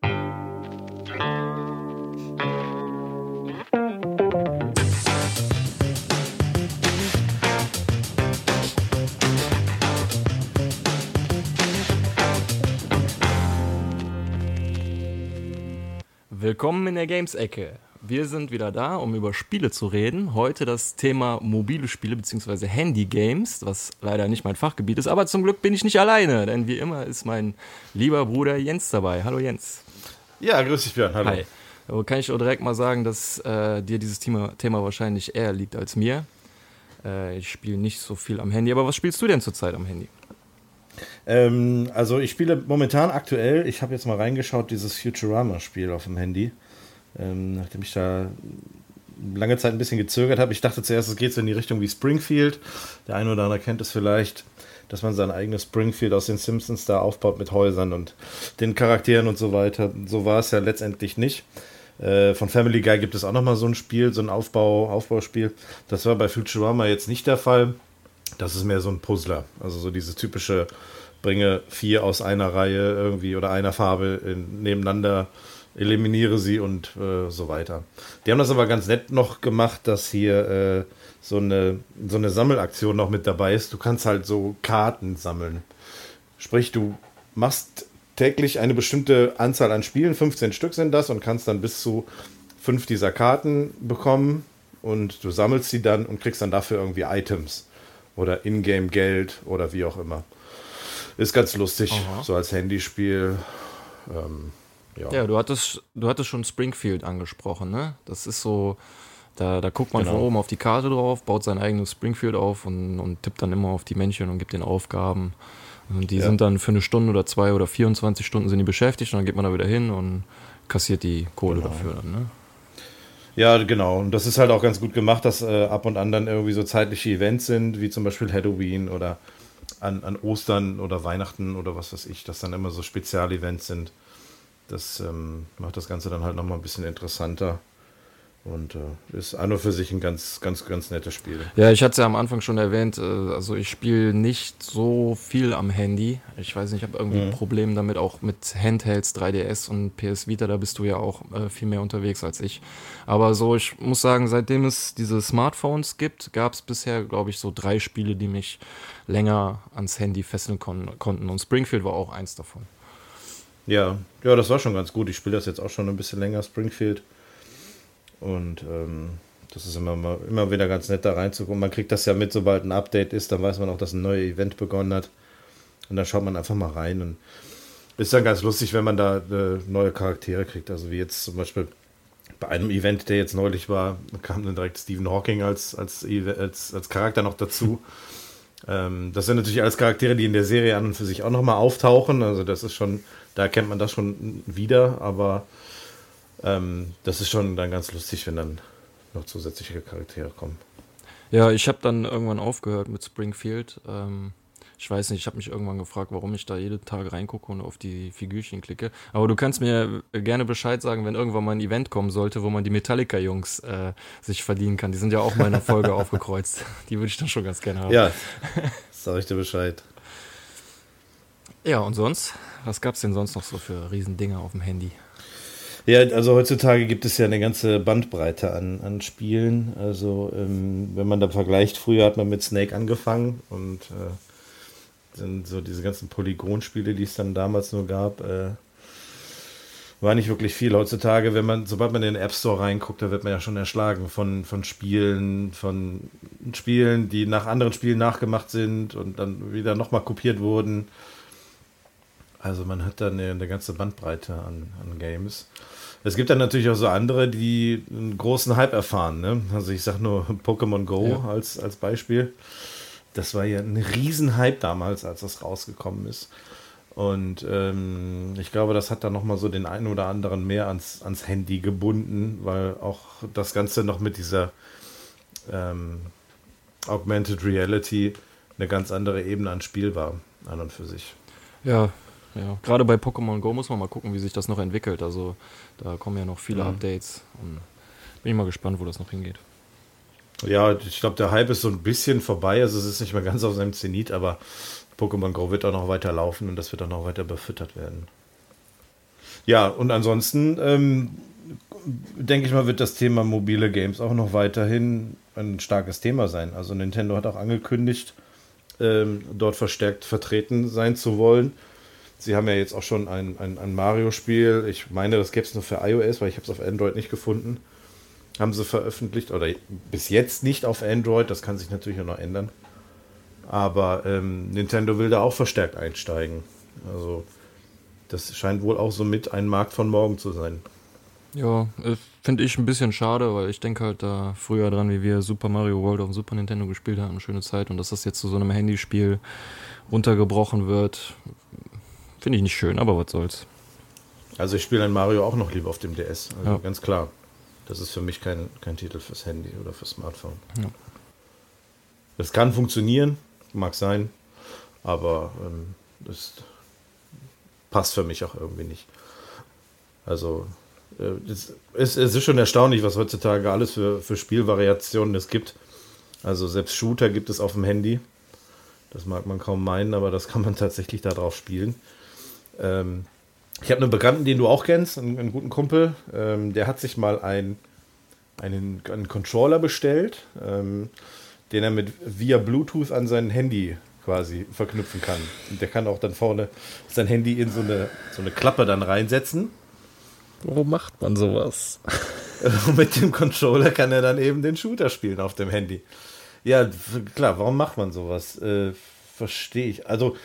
Willkommen in der Games-Ecke. Wir sind wieder da, um über Spiele zu reden. Heute das Thema mobile Spiele bzw. Handy-Games, was leider nicht mein Fachgebiet ist. Aber zum Glück bin ich nicht alleine, denn wie immer ist mein lieber Bruder Jens dabei. Hallo Jens. Ja, grüß dich, Björn. Hallo. Hi. Aber kann ich auch direkt mal sagen, dass äh, dir dieses Thema, Thema wahrscheinlich eher liegt als mir. Äh, ich spiele nicht so viel am Handy. Aber was spielst du denn zurzeit am Handy? Ähm, also ich spiele momentan aktuell, ich habe jetzt mal reingeschaut, dieses Futurama-Spiel auf dem Handy. Ähm, nachdem ich da lange Zeit ein bisschen gezögert habe. Ich dachte zuerst, es geht so in die Richtung wie Springfield. Der eine oder andere kennt es vielleicht, dass man sein eigenes Springfield aus den Simpsons da aufbaut mit Häusern und den Charakteren und so weiter. So war es ja letztendlich nicht. Äh, von Family Guy gibt es auch nochmal so ein Spiel, so ein Aufbau, Aufbauspiel. Das war bei Futurama jetzt nicht der Fall. Das ist mehr so ein Puzzler. Also so diese typische, bringe vier aus einer Reihe irgendwie oder einer Farbe in, nebeneinander, eliminiere sie und äh, so weiter. Die haben das aber ganz nett noch gemacht, dass hier äh, so, eine, so eine Sammelaktion noch mit dabei ist. Du kannst halt so Karten sammeln. Sprich, du machst täglich eine bestimmte Anzahl an Spielen, 15 Stück sind das, und kannst dann bis zu fünf dieser Karten bekommen und du sammelst sie dann und kriegst dann dafür irgendwie Items oder Ingame-Geld oder wie auch immer. Ist ganz lustig, Aha. so als Handyspiel. Ähm, ja. Ja, du hattest, du hattest schon Springfield angesprochen, ne? Das ist so, da, da guckt man Genau. von oben auf die Karte drauf, baut sein eigenes Springfield auf und, und tippt dann immer auf die Männchen und gibt den Aufgaben. Und die Ja. sind dann für eine Stunde oder zwei oder 24 Stunden sind die beschäftigt und dann geht man da wieder hin und kassiert die Kohle Genau. dafür dann, ne? Ja, genau. Und das ist halt auch ganz gut gemacht, dass äh, ab und an dann irgendwie so zeitliche Events sind, wie zum Beispiel Halloween oder an, an Ostern oder Weihnachten oder was weiß ich, dass dann immer so Spezialevents sind. Das ähm, macht das Ganze dann halt nochmal ein bisschen interessanter. Und äh, ist an und für sich ein ganz, ganz, ganz nettes Spiel. Ja, ich hatte es ja am Anfang schon erwähnt, äh, also ich spiele nicht so viel am Handy. Ich weiß nicht, ich habe irgendwie ein Problem damit, auch mit Handhelds, 3DS und PS Vita, da bist du ja auch äh, viel mehr unterwegs als ich. Aber so, ich muss sagen, seitdem es diese Smartphones gibt, gab es bisher, glaube ich, so drei Spiele, die mich länger ans Handy fesseln kon konnten. Und Springfield war auch eins davon. Ja, ja, das war schon ganz gut. Ich spiele das jetzt auch schon ein bisschen länger, Springfield. Und ähm, das ist immer, mal, immer wieder ganz nett da reinzugucken. Man kriegt das ja mit, sobald ein Update ist, dann weiß man auch, dass ein neues Event begonnen hat. Und dann schaut man einfach mal rein. Und ist dann ganz lustig, wenn man da äh, neue Charaktere kriegt. Also wie jetzt zum Beispiel bei einem Event, der jetzt neulich war, kam dann direkt Stephen Hawking als, als, als, als Charakter noch dazu. Ähm, das sind natürlich alles Charaktere, die in der Serie an und für sich auch nochmal auftauchen. Also das ist schon, da erkennt man das schon wieder, aber ähm, das ist schon dann ganz lustig, wenn dann noch zusätzliche Charaktere kommen. Ja, ich habe dann irgendwann aufgehört mit Springfield. Ähm, ich weiß nicht, ich habe mich irgendwann gefragt, warum ich da jeden Tag reingucke und auf die Figürchen klicke. Aber du kannst mir gerne Bescheid sagen, wenn irgendwann mal ein Event kommen sollte, wo man die Metallica-Jungs äh, sich verdienen kann. Die sind ja auch mal in der Folge aufgekreuzt. Die würde ich dann schon ganz gerne haben. Ja, sag ich dir Bescheid. ja, und sonst? Was gab's denn sonst noch so für Riesendinger auf dem Handy? Ja, also heutzutage gibt es ja eine ganze Bandbreite an, an Spielen. Also ähm, wenn man da vergleicht, früher hat man mit Snake angefangen und äh, sind so diese ganzen Polygonspiele, die es dann damals nur gab, äh, war nicht wirklich viel. Heutzutage, wenn man, sobald man in den App Store reinguckt, da wird man ja schon erschlagen von, von Spielen, von Spielen, die nach anderen Spielen nachgemacht sind und dann wieder nochmal kopiert wurden. Also man hat da eine, eine ganze Bandbreite an, an Games. Es gibt dann natürlich auch so andere, die einen großen Hype erfahren. Ne? Also ich sag nur Pokémon Go Ja. als, als Beispiel. Das war ja ein Riesenhype damals, als das rausgekommen ist. Und ähm, ich glaube, das hat dann nochmal so den einen oder anderen mehr ans, ans Handy gebunden, weil auch das Ganze noch mit dieser ähm, Augmented Reality eine ganz andere Ebene an Spiel war, an und für sich. Ja, ja. Gerade bei Pokémon Go muss man mal gucken, wie sich das noch entwickelt. Also da kommen ja noch viele Mhm. Updates und bin ich mal gespannt, wo das noch hingeht. Ja, ich glaube, der Hype ist so ein bisschen vorbei. Also es ist nicht mehr ganz auf seinem Zenit, aber Pokémon Go wird auch noch weiter laufen und das wird auch noch weiter befüttert werden. Ja, und ansonsten ähm, denke ich mal, wird das Thema mobile Games auch noch weiterhin ein starkes Thema sein. Also Nintendo hat auch angekündigt, ähm, dort verstärkt vertreten sein zu wollen. Sie haben ja jetzt auch schon ein, ein, ein Mario-Spiel. Ich meine, das gäbe es nur für iOS, weil ich habe es auf Android nicht gefunden haben sie veröffentlicht oder bis jetzt nicht auf Android, das kann sich natürlich auch noch ändern. Aber ähm, Nintendo will da auch verstärkt einsteigen. Also das scheint wohl auch so mit ein Markt von morgen zu sein. Ja, äh, finde ich ein bisschen schade, weil ich denke halt da früher dran, wie wir Super Mario World auf dem Super Nintendo gespielt haben, schöne Zeit und dass das jetzt zu so einem Handyspiel runtergebrochen wird, finde ich nicht schön, aber was soll's. Also ich spiele ein Mario auch noch lieber auf dem DS. Also Ja. ganz klar. Das ist für mich kein, kein Titel fürs Handy oder fürs Smartphone. Ja. Das kann funktionieren, mag sein, aber ähm, das passt für mich auch irgendwie nicht. Also äh, es, es, es ist schon erstaunlich, was heutzutage alles für, für Spielvariationen es gibt. Also selbst Shooter gibt es auf dem Handy. Das mag man kaum meinen, aber das kann man tatsächlich darauf spielen. Ähm, ich habe einen Bekannten, den du auch kennst, einen, einen guten Kumpel. Ähm, der hat sich mal ein, einen, einen Controller bestellt, ähm, den er mit via Bluetooth an sein Handy quasi verknüpfen kann. Und der kann auch dann vorne sein Handy in so eine, so eine Klappe dann reinsetzen. Warum macht man sowas? Mit dem Controller kann er dann eben den Shooter spielen auf dem Handy. Ja, klar, warum macht man sowas? Äh, Verstehe ich. Also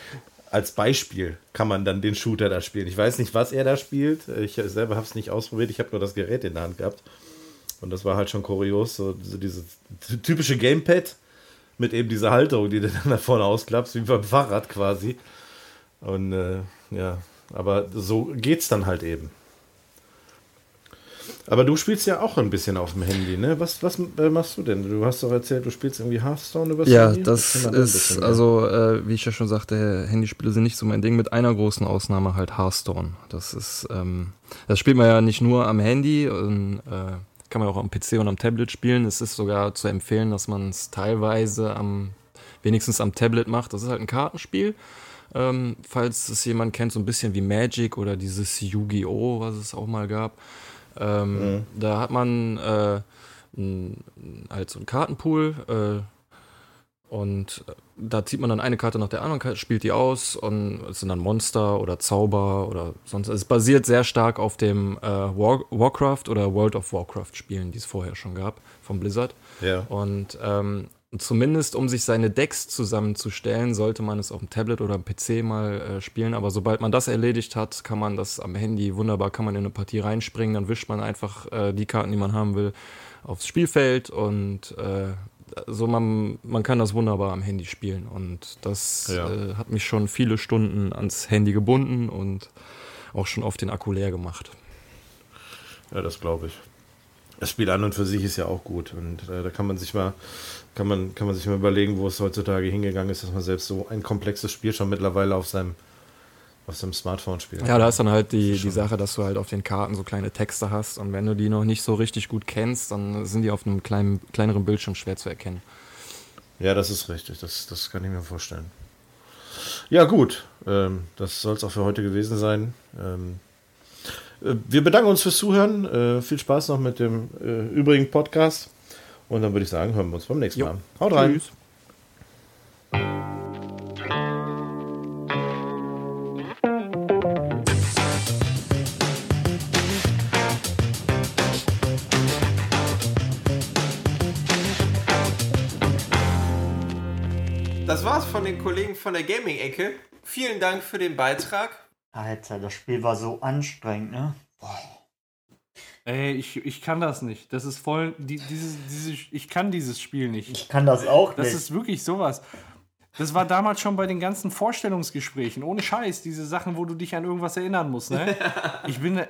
als Beispiel kann man dann den Shooter da spielen. Ich weiß nicht, was er da spielt. Ich selber habe es nicht ausprobiert. Ich habe nur das Gerät in der Hand gehabt. Und das war halt schon kurios. So, so dieses typische Gamepad mit eben dieser Halterung, die du dann da vorne ausklappst, wie beim Fahrrad quasi. Und äh, ja, aber so geht's dann halt eben. Aber du spielst ja auch ein bisschen auf dem Handy, ne? Was, was äh, machst du denn? Du hast doch erzählt, du spielst irgendwie Hearthstone über Ja, Handy? das ein ist, also, äh, wie ich ja schon sagte, Handyspiele sind nicht so mein Ding, mit einer großen Ausnahme halt Hearthstone. Das ist, ähm, das spielt man ja nicht nur am Handy, und, äh, kann man auch am PC und am Tablet spielen. Es ist sogar zu empfehlen, dass man es teilweise am, wenigstens am Tablet macht. Das ist halt ein Kartenspiel. Ähm, falls es jemand kennt, so ein bisschen wie Magic oder dieses Yu-Gi-Oh!, was es auch mal gab. Ähm, Da hat man äh, n- halt so einen Kartenpool äh, und da zieht man dann eine Karte nach der anderen, spielt die aus und es sind dann Monster oder Zauber oder sonst. Es basiert sehr stark auf dem äh, War Warcraft oder World of Warcraft Spielen, die es vorher schon gab von Blizzard. Ja. Und ähm, zumindest um sich seine Decks zusammenzustellen, sollte man es auf dem Tablet oder PC mal äh, spielen. Aber sobald man das erledigt hat, kann man das am Handy wunderbar, kann man in eine Partie reinspringen. Dann wischt man einfach äh, die Karten, die man haben will, aufs Spielfeld und äh, so man, man kann das wunderbar am Handy spielen. Und das Ja. äh, hat mich schon viele Stunden ans Handy gebunden und auch schon oft den Akku leer gemacht. Ja, das glaube ich. Das Spiel an und für sich ist ja auch gut. Und äh, da kann man sich mal, kann man, kann man sich mal überlegen, wo es heutzutage hingegangen ist, dass man selbst so ein komplexes Spiel schon mittlerweile auf seinem, auf seinem Smartphone spielt. Ja, da ist dann halt die, die Sache, dass du halt auf den Karten so kleine Texte hast und wenn du die noch nicht so richtig gut kennst, dann sind die auf einem kleinen, kleineren Bildschirm schwer zu erkennen. Ja, das ist richtig. Das, das kann ich mir vorstellen. Ja, gut. Ähm, das soll es auch für heute gewesen sein. Ähm, äh, wir bedanken uns fürs Zuhören. Äh, viel Spaß noch mit dem äh, übrigen Podcast. Und dann würde ich sagen, hören wir uns beim nächsten Jo. Mal. Haut rein. Tschüss. Das war's von den Kollegen von der Gaming-Ecke. Vielen Dank für den Beitrag. Alter, das Spiel war so anstrengend, ne? Ey, ich, ich kann das nicht. Das ist voll. Die, dieses, dieses, ich kann dieses Spiel nicht. Ich kann das auch Das nicht. ist wirklich sowas. Das war damals schon bei den ganzen Vorstellungsgesprächen. Ohne Scheiß, diese Sachen, wo du dich an irgendwas erinnern musst, ne? Ich bin da-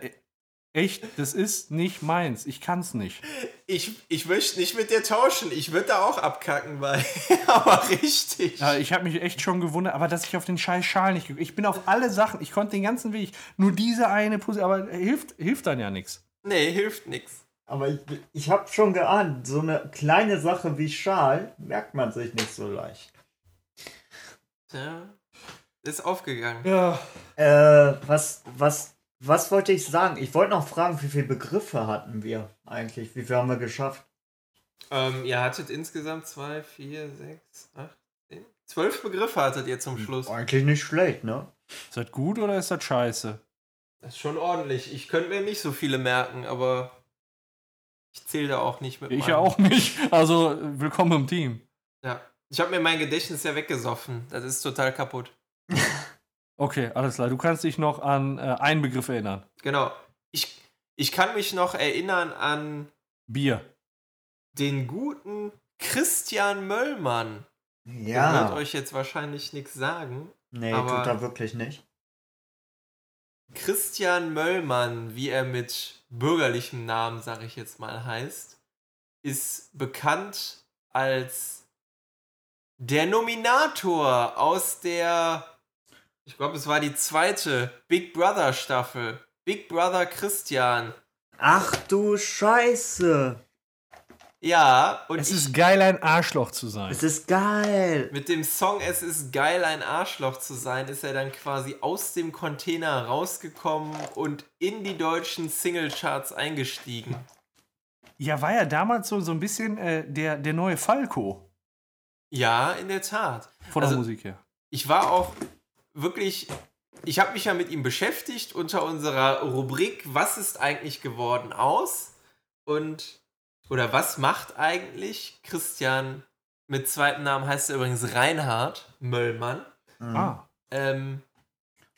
echt, das ist nicht meins. Ich kann's nicht. Ich, ich möchte nicht mit dir tauschen. Ich würde da auch abkacken bei. Aber richtig. Ja, ich habe mich echt schon gewundert, aber dass ich auf den scheiß Schal nicht geguckt Ich bin auf alle Sachen, ich konnte den ganzen Weg, nur diese eine Position, aber hilft, hilft dann ja nichts. Nee, hilft nix. Aber ich, ich habe schon geahnt, so eine kleine Sache wie Schal merkt man sich nicht so leicht. Tja, ist aufgegangen. Ja. Äh, was, was, was wollte ich sagen? Ich wollte noch fragen, wie viele Begriffe hatten wir eigentlich? Wie viel haben wir geschafft? Ähm, ihr hattet insgesamt zwei, vier, sechs, acht, zehn. Zwölf Begriffe hattet ihr zum Schluss. Eigentlich nicht schlecht, ne? Ist das gut oder ist das scheiße? Das ist schon ordentlich. Ich könnte mir nicht so viele merken, aber ich zähle da auch nicht mit. Ich meinem. ja auch nicht. Also, willkommen im Team. Ja. Ich habe mir mein Gedächtnis ja weggesoffen. Das ist total kaputt. Okay, alles klar. Du kannst dich noch an äh, einen Begriff erinnern. Genau. Ich, ich kann mich noch erinnern an Bier. den guten Christian Möllmann. Der wird Ja. euch jetzt wahrscheinlich nichts sagen. Nee, aber- tut er wirklich nicht. Christian Möllmann, wie er mit bürgerlichem Namen, sag ich jetzt mal, heißt, ist bekannt als der Nominator aus der, ich glaube, es war die zweite Big Brother Staffel. Big Brother Christian. Ach du Scheiße. Ja, und Es ist geil, ein Arschloch zu sein. Es ist geil. mit dem Song Es ist geil, ein Arschloch zu sein, ist er dann quasi aus dem Container rausgekommen und in die deutschen Singlecharts eingestiegen. Ja, war ja damals so, so ein bisschen äh, der, der neue Falco. Ja, in der Tat. Von Also- der Musik her. Ich war auch wirklich, ich habe mich ja mit ihm beschäftigt unter unserer Rubrik Was ist eigentlich geworden aus? Und, oder was macht eigentlich Christian, mit zweiten Namen heißt er übrigens Reinhard Möllmann. Mhm. Ah. Ähm,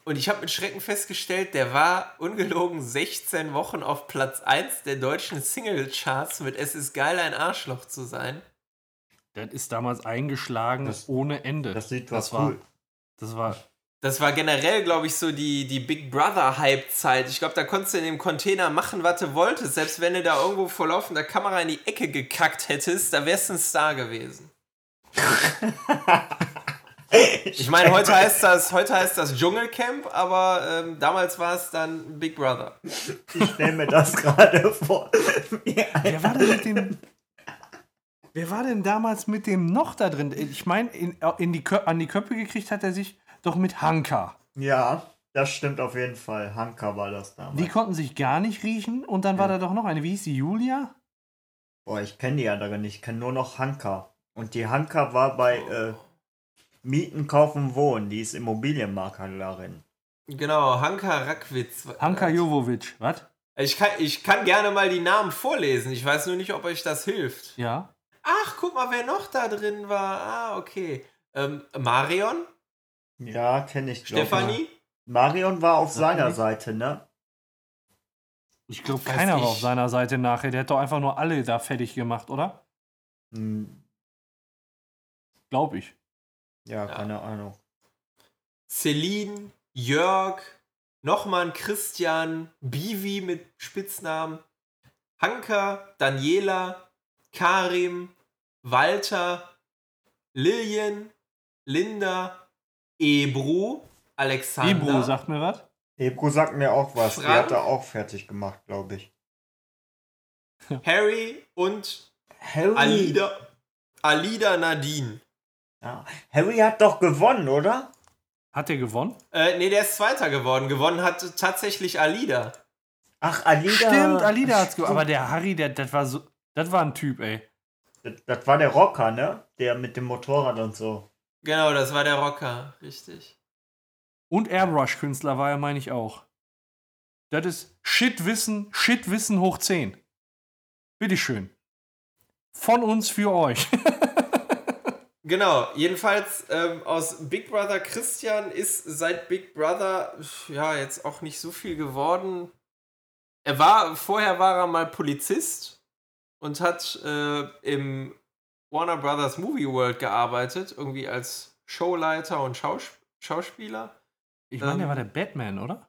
und ich habe mit Schrecken festgestellt, der war ungelogen 16 Wochen auf Platz 1 der deutschen Singlecharts mit Es ist geil, ein Arschloch zu sein. Das ist damals eingeschlagen Das- ohne Ende. Das sieht das was war, cool. Das war. Das war generell, glaube ich, so die, die Big Brother-Hype-Zeit. Ich glaube, da konntest du in dem Container machen, was du wolltest. Selbst wenn du da irgendwo vor laufender Kamera in die Ecke gekackt hättest, da wärst du ein Star gewesen. Ich meine, heute heißt das, heute heißt das Dschungelcamp, aber ähm, damals war es dann Big Brother. Ich stelle mir das gerade vor. Wer war denn mit dem. Wer war denn damals mit dem noch da drin? Ich meine, in, in die, Kö- an die Köpfe gekriegt hat er sich doch mit Hanka. ja, das stimmt auf jeden Fall. Hanka war das damals. Die konnten sich gar nicht riechen und dann war da doch noch eine. Wie hieß die? Julia? Boah, ich kenne die andere nicht. Ich kenne nur noch Hanka. Und die Hanka war bei äh, Mieten, Kaufen, Wohnen. Die ist Immobilienmaklerin. Genau, Hanka Rackwitz. Hanka Jovovic. Was? Ich kann, ich kann gerne mal die Namen vorlesen. Ich weiß nur nicht, ob euch das hilft. Ja. Ach, guck mal, wer noch da drin war. Ah, okay. Ähm, Marion? Ja, kenne ich. Stefanie? Marion war auf Sag seiner nicht. Seite, ne? Ich glaube, keiner ich. war auf seiner Seite nachher. Der hat doch einfach nur alle da fertig gemacht, oder? Hm, Glaub ich. ja, Ja. keine Ahnung. Celine, Jörg, nochmal ein Christian, Bivi mit Spitznamen, Hanka, Daniela, Karim, Walter, Lillian, Linda, Ebru, Alexander, Ebro sagt mir was. Ebro sagt mir auch was. Die Frank? hat er auch fertig gemacht, glaube ich. Harry und Harry. Alida, Alida Nadine. Ja. Harry hat doch gewonnen, oder? Hat der gewonnen? Äh, nee, der ist Zweiter geworden. Gewonnen hat tatsächlich Alida. Ach, Alida. Stimmt, Alida hat's gewonnen. Aber der Harry, der, das war so. Das war ein Typ, ey. Das, das war der Rocker, ne? Der mit dem Motorrad und so. Genau, das war der Rocker, richtig. Und Airbrush-Künstler war er, meine ich, auch. Das ist Shit-Wissen, Shit-Wissen hoch 10. Bitteschön. Von uns für euch. Genau, jedenfalls ähm, aus Big Brother Christian ist seit Big Brother ja jetzt auch nicht so viel geworden. Er war, vorher war er mal Polizist und hat äh, im Warner Brothers Movie World gearbeitet, irgendwie als Showleiter und Schaus Schauspieler. Ich meine, der Ähm. war der Batman, oder?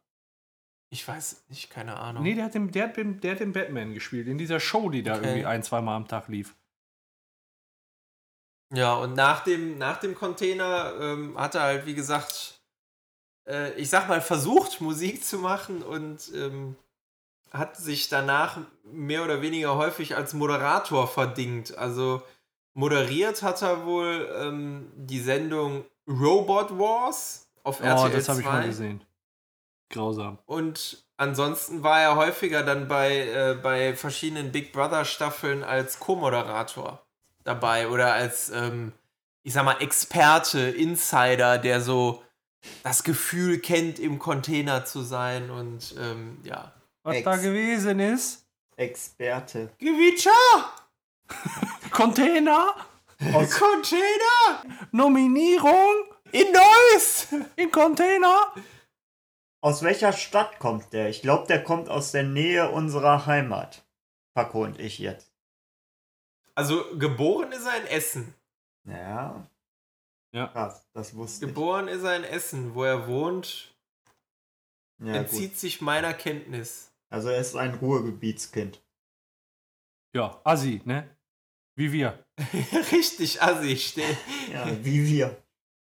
Ich weiß nicht, keine Ahnung. Nee, der hat, den, der, hat den, der hat den Batman gespielt. In dieser Show, die da Okay. irgendwie ein, zwei Mal am Tag lief. Ja, und nach dem, nach dem Container ähm, hat er halt, wie gesagt, äh, ich sag mal, versucht, Musik zu machen und ähm, hat sich danach mehr oder weniger häufig als Moderator verdingt. Also moderiert hat er wohl ähm, die Sendung Robot Wars auf RTL Oh, das habe ich 2. mal gesehen. Grausam. Und ansonsten war er häufiger dann bei, äh, bei verschiedenen Big Brother Staffeln als Co-Moderator dabei oder als, ähm, ich sag mal, Experte, Insider, der so das Gefühl kennt, im Container zu sein und ähm, ja. Was Ex. da gewesen ist? Experte. Gewitscher! Container, Aus, Container! Nominierung In Neuss! in Container. aus welcher Stadt kommt der? Ich glaube, der kommt aus der Nähe unserer Heimat. Paco und ich jetzt. Also geboren ist er in Essen. Ja. Ja. Krass, das wusste Geboren ist er in Essen. Wo er wohnt, ich. Ja, entzieht gut. sich meiner Kenntnis. Also er ist ein Ruhrgebietskind. Ja, Assi, ne? Wie wir. Richtig assi, steh. Ja, wie wir.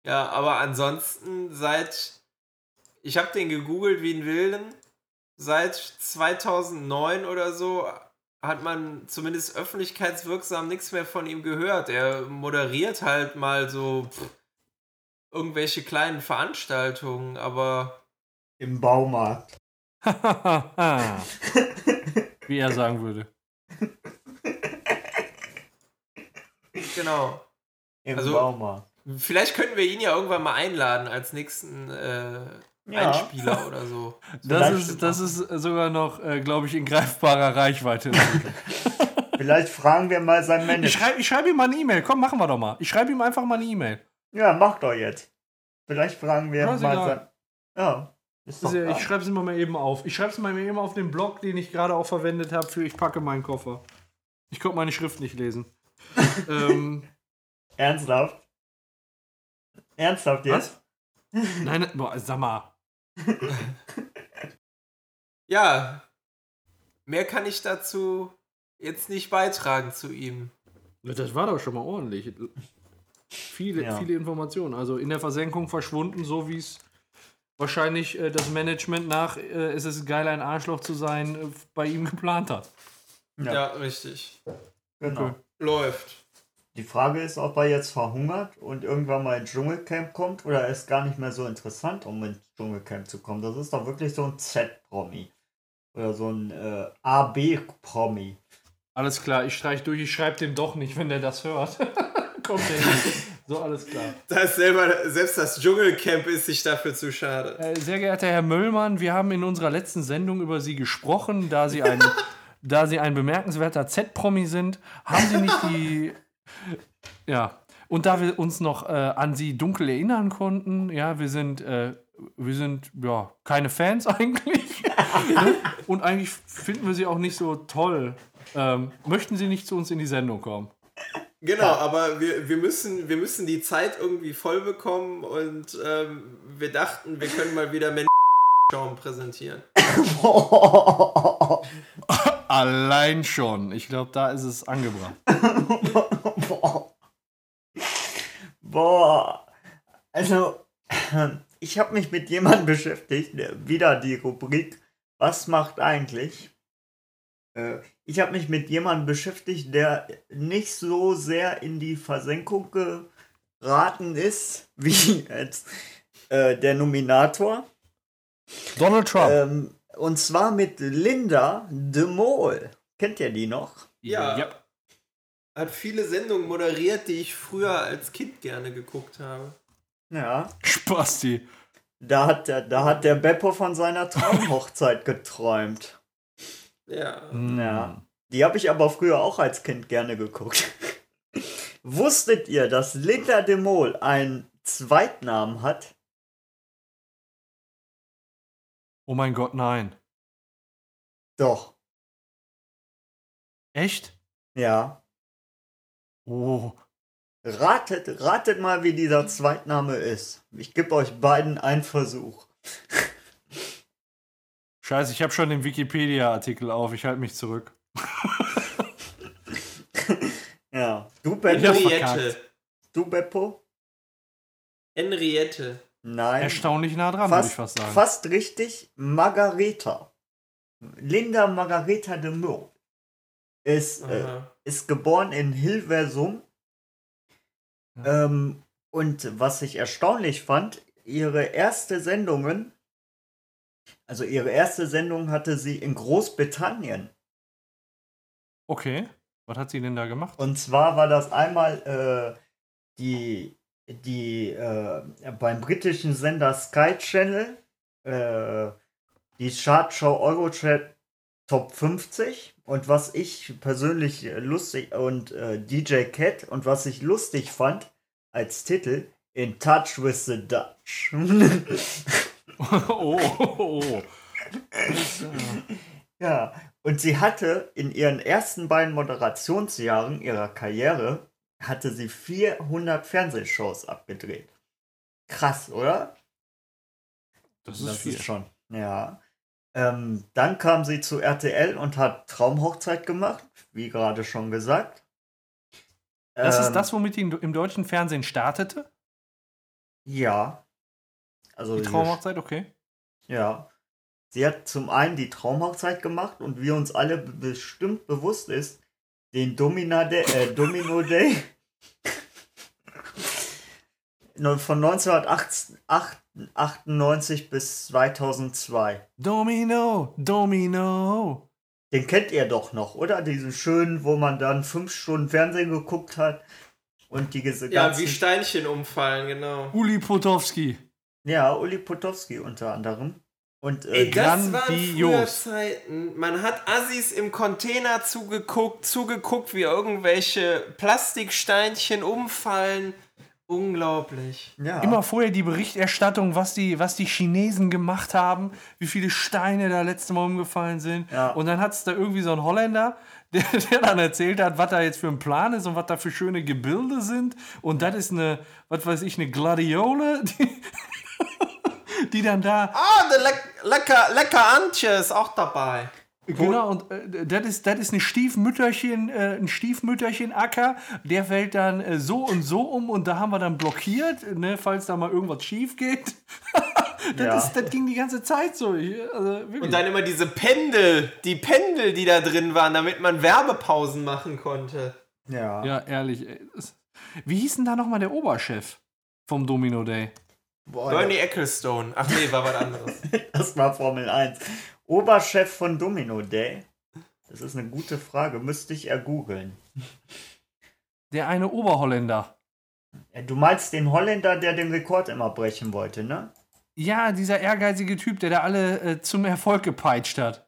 Ja, aber ansonsten seit. Ich habe den gegoogelt wie einen Wilden. Seit 2009 oder so hat man zumindest öffentlichkeitswirksam nichts mehr von ihm gehört. Er moderiert halt mal so pff, irgendwelche kleinen Veranstaltungen, aber Im Baumarkt. Wie er sagen würde. Genau. Irgendwann Also- mal. Vielleicht könnten wir ihn ja irgendwann mal einladen als nächsten äh, Ja. Einspieler oder so. Das ist, das ist sogar noch, äh, glaube ich, in greifbarer Reichweite. Vielleicht fragen wir mal seinen Ich Manager. schreibe ich schreib ihm mal eine E-Mail. Komm, machen wir doch mal. Ich schreibe ihm einfach mal eine E-Mail. Ja, mach doch jetzt. Vielleicht fragen wir Ja, mal ist egal. sein. Ja. Ist doch Also, ich schreibe es immer mal eben auf. Ich schreibe es mal eben auf den Blog, den ich gerade auch verwendet habe für Ich packe meinen Koffer. Ich konnte meine Schrift nicht lesen. ähm, Ernsthaft? Ernsthaft jetzt? nein, nein, boah, sag mal. Ja, mehr kann ich dazu jetzt nicht beitragen zu ihm. Das war doch schon mal ordentlich. Viele, Ja. viele Informationen. Also in der Versenkung verschwunden, so wie es wahrscheinlich äh, das Management nach äh, Es ist geil, ein Arschloch zu sein, äh, bei ihm geplant hat. Ja. Ja, richtig. Genau. Okay. Läuft. Die Frage ist, ob er jetzt verhungert und irgendwann mal ins Dschungelcamp kommt oder ist gar nicht mehr so interessant, um ins Dschungelcamp zu kommen. Das ist doch wirklich so ein Z-Promi. Oder so ein äh, AB-Promi. Alles klar, ich streich durch, ich schreibe dem doch nicht, wenn der das hört. Kommt der nicht. So, alles klar. Da ist selber, selbst das Dschungelcamp ist sich dafür zu schade. Äh, sehr geehrter Herr Möllmann, wir haben in unserer letzten Sendung über Sie gesprochen, da Sie ein, da Sie ein bemerkenswerter Z-Promi sind, haben Sie nicht die. Ja. Und da wir uns noch äh, an Sie dunkel erinnern konnten, ja, wir sind, äh, wir sind ja keine Fans eigentlich. ne? Und eigentlich finden wir Sie auch nicht so toll. Ähm, möchten Sie nicht zu uns in die Sendung kommen? Genau, aber wir, wir, müssen, wir müssen die Zeit irgendwie voll bekommen und ähm, wir dachten, wir können mal wieder Menschen präsentieren. Allein schon. Ich glaube, da ist es angebracht. Boah. Boah. Also, ich habe mich mit jemandem beschäftigt, der- wieder die Rubrik, was macht eigentlich? Äh, Ich habe mich mit jemandem beschäftigt, der nicht so sehr in die Versenkung geraten ist, wie jetzt äh, der Nominator. Donald Trump. Ähm, und zwar mit Linda de Mol. Kennt ihr die noch? Ja. Ja. Hat viele Sendungen moderiert, die ich früher als Kind gerne geguckt habe. Ja. Spasti. Da hat der, da hat der Beppo von seiner Traumhochzeit geträumt. Ja. Ja. Die habe ich aber früher auch als Kind gerne geguckt. Wusstet ihr, dass Linda de Mol einen Zweitnamen hat? Oh mein Gott, nein. Doch. Echt? Ja. Oh. Ratet, ratet mal, wie dieser Zweitname ist. Ich gebe euch beiden einen Versuch. Scheiße, ich habe schon den Wikipedia-Artikel auf. Ich halte mich zurück. Ja. Du, Beppo? Henriette. Du, Beppo? Henriette. Nein. Erstaunlich nah dran, würde ich fast, sagen. fast richtig. Margareta. Linda Margareta de Mol ist, äh, ist geboren in Hilversum. Ähm, und was ich erstaunlich fand, ihre erste Sendungen, also ihre erste Sendung hatte sie in Großbritannien. Okay. Was hat sie denn da gemacht? Und zwar war das einmal äh, die, die äh, beim britischen Sender Sky Channel äh, die Chartshow Eurotrack Top 50 und was ich persönlich lustig und äh, DJ Cat und was ich lustig fand als Titel In Touch with the Dutch. oh, oh, oh. Ja, und sie hatte in ihren ersten beiden Moderationsjahren ihrer Karriere, hatte sie 400 Fernsehshows abgedreht. Krass, oder? Das ist viel. schon, ja. Ähm, dann kam sie zu RTL und hat Traumhochzeit gemacht, wie gerade schon gesagt. Das Ähm, ist das, womit die in- im deutschen Fernsehen startete? Ja. Also Die sie- Traumhochzeit, okay. Ja. Sie hat zum einen die Traumhochzeit gemacht und wie uns alle be- bestimmt bewusst ist, den Domina Day, äh, Domino Day von 1998 bis 2002. Domino, Domino. Den kennt ihr doch noch, oder? Diesen schönen, wo man dann fünf Stunden Fernsehen geguckt hat. Und die ganzen, Ja, wie Steinchen umfallen, genau. Uli Potowski. ja, Uli Potowski unter anderem. Und äh, Ey, das waren die früher. Zeiten. Man hat Assis im Container zugeguckt, zugeguckt, wie irgendwelche Plastiksteinchen umfallen. Unglaublich. ja, Immer vorher die Berichterstattung, was die, was die Chinesen gemacht haben, wie viele Steine da letzte Mal umgefallen sind. Ja. Und dann hat es da irgendwie so einen Holländer, der, der dann erzählt hat, was da jetzt für ein Plan ist und was da für schöne Gebilde sind. Und das ist eine, was weiß ich, eine Gladiole, die, die dann da Ah, der Leck lecker, lecker Antje ist auch dabei. Genau, und äh, das ist, das ist ein Stiefmütterchen, äh, ein Stiefmütterchen-Acker, der fällt dann äh, so und so um und da haben wir dann blockiert, ne, falls da mal irgendwas schief geht. das, Ja. ist, das ging die ganze Zeit so. Ich, also. Und dann immer diese Pendel, die Pendel, die da drin waren, damit man Werbepausen machen konnte. ja. ja, ehrlich. Wie hieß denn da nochmal der Oberchef vom Domino Day? Boah, Bernie Ecclestone. Ach nee, war was anderes. Das war Formel 1. Oberchef von Domino Day. Das ist eine gute Frage. Müsste ich ergoogeln. Der eine Oberholländer. Du meinst den Holländer, der den Rekord immer brechen wollte, ne? Ja, dieser ehrgeizige Typ, der da alle äh, zum Erfolg gepeitscht hat.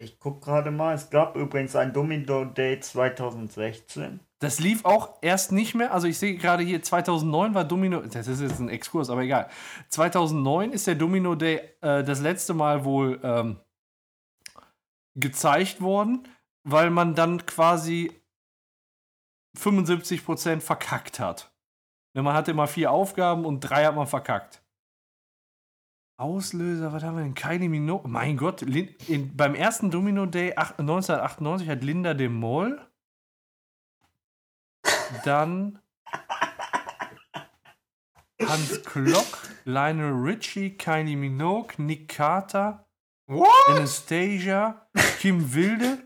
Ich guck gerade mal. Es gab übrigens ein Domino Day 2016. Das lief auch erst nicht mehr. Also ich sehe gerade hier 2009 war Domino. Das ist jetzt ein Exkurs, aber egal. 2009 ist der Domino Day äh, das letzte Mal wohl ähm, gezeigt worden, weil man dann quasi 75% verkackt hat. Ne, Man hatte immer vier Aufgaben und drei hat man verkackt. Auslöser, was haben wir denn? Kylie Minogue. Mein Gott, Lin in, beim ersten Domino Day ach- 1998 hat Linda de Mol dann Hans Klock, Lionel Richie, Kylie Minogue, Nick Carter, What? Anastasia, Kim Wilde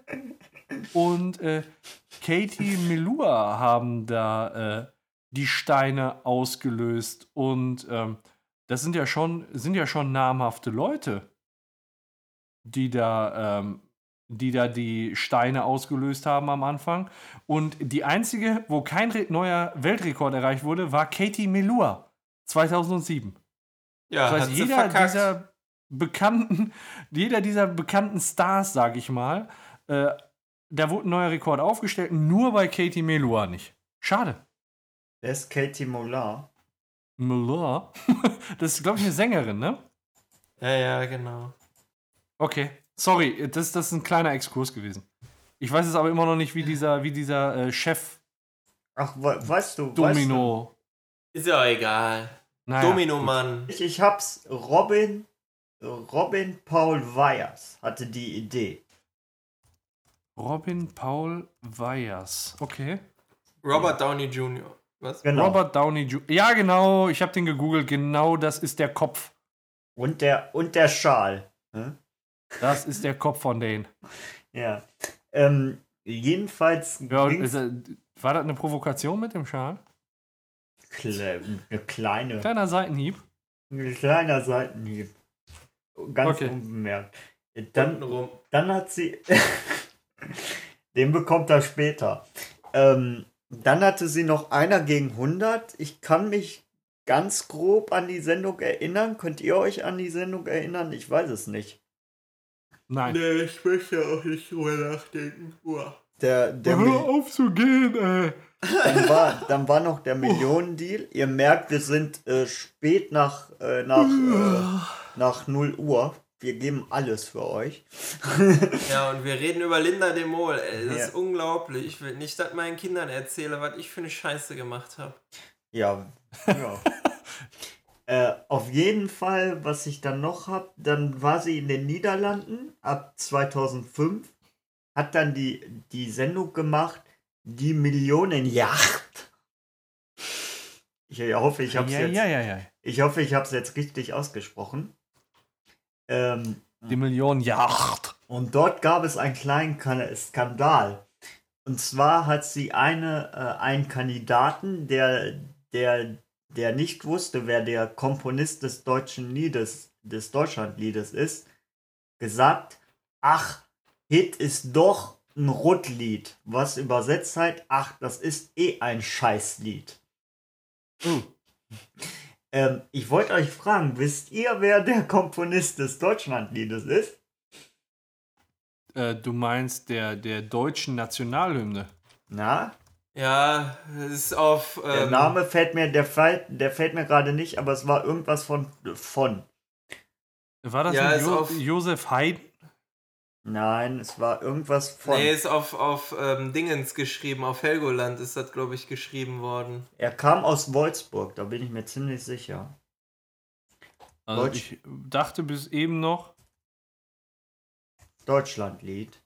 und äh, Katie Melua haben da äh, die Steine ausgelöst. Und ähm, das sind ja schon, sind ja schon namhafte Leute, die da, ähm, die da die Steine ausgelöst haben am Anfang. Und die einzige, wo kein Re neuer Weltrekord erreicht wurde, war Katie Melua 2007. Ja, Das heißt, jeder dieser bekannten, jeder dieser bekannten Stars, sag ich mal, äh, da wurde ein neuer Rekord aufgestellt, nur bei Katie Melua nicht. Schade. Wer ist Katie Molar? Melua? das ist, glaube ich, eine Sängerin, ne? Ja, ja, genau. Okay. Sorry, das, das ist ein kleiner Exkurs gewesen. Ich weiß es aber immer noch nicht, wie dieser, wie dieser äh, Chef Ach, we weißt du, Domino. Ist ja egal. Naja, Domino-Mann. Weißt du, ich, ich hab's. Robin, Robin Paul Weyers hatte die Idee. Robin Paul Weyers. Okay. Robert Downey Jr. Was? Genau. Robert Downey Jr. Ja, genau. Ich habe den gegoogelt. Genau, das ist der Kopf. Und der, und der Schal. Hm? Das ist der Kopf von denen. Ja. Ähm, jedenfalls Ja, ist, war das eine Provokation mit dem Schal? Kle eine kleine, Kleiner Seitenhieb. ein kleiner Seitenhieb. Ganz Okay. unbemerkt. Dann, dann hat sie. Den bekommt er später. Ähm, dann hatte sie noch einer gegen 100. Ich kann mich ganz grob an die Sendung erinnern. Könnt ihr euch an die Sendung erinnern? Ich weiß es nicht. Nein. Nee, ich möchte auch nicht drüber nachdenken. Uah. Der, der Hör Mil- auf zu gehen, ey. dann, war, dann war noch der Millionendeal. Ihr merkt, wir sind äh, spät nach, äh, nach, äh, nach 0 Uhr. Wir geben alles für euch. Ja, und wir reden über Linda de Mol. Ey, das Ja. ist unglaublich. Ich will nicht, dass meinen Kindern erzähle, was ich für eine Scheiße gemacht habe. Ja, ja. äh, auf jeden Fall, was ich dann noch habe, dann war sie in den Niederlanden ab 2005, hat dann die, die Sendung gemacht, die Millionenjacht. Ich hoffe, ich habe es Ja, jetzt, ja, ja, ja. ich hoffe, ich habe es jetzt richtig ausgesprochen. Ähm, Die Million Yacht. und dort gab es einen kleinen Kan- Skandal. Und zwar hat sie eine, äh, einen Kandidaten, der, der, der nicht wusste, wer der Komponist des deutschen Liedes, des Deutschlandliedes ist, gesagt, ach, Hit ist doch ein Rotlied, was übersetzt halt, ach, das ist eh ein Scheißlied. Oh. Ähm, ich wollte euch fragen, wisst ihr, wer der Komponist des Deutschlandliedes ist? Äh, du meinst der, der deutschen Nationalhymne. Na, Ja, es ist auf. der Ähm, Name fällt mir, der fällt, der fällt mir gerade nicht, aber es war irgendwas von, von. War das Ja, jo auf- Josef Haydn? Nein, es war irgendwas von. Nee, ist auf, auf ähm, Dingens geschrieben, auf Helgoland ist das, glaube ich, geschrieben worden. Er kam aus Wolfsburg, da bin ich mir ziemlich sicher. Also Deutsch. ich dachte bis eben noch. Deutschlandlied.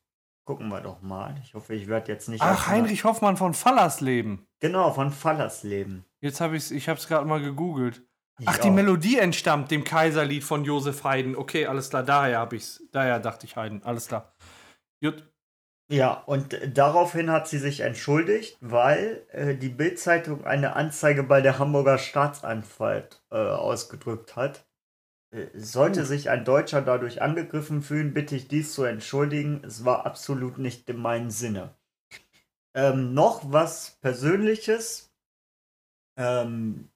Gucken wir doch mal. Ich hoffe, ich werde jetzt nicht. Ach, Heinrich Hoffmann von Fallersleben. Genau, von Fallersleben. Jetzt habe ich's, ich habe es gerade mal gegoogelt. Ich Ach, die. Melodie entstammt dem Kaiserlied von Josef Haydn. Okay, alles klar, daher habe ich's. Daher dachte ich Haydn. Alles klar. Gut. Ja, und daraufhin hat sie sich entschuldigt, weil äh, die Bild-Zeitung eine Anzeige bei der Hamburger Staatsanwalt äh, ausgedrückt hat. Äh, sollte sich ein Deutscher dadurch angegriffen fühlen, bitte ich dies zu entschuldigen. Es war absolut nicht in meinem Sinne. Ähm, noch was Persönliches. Ähm,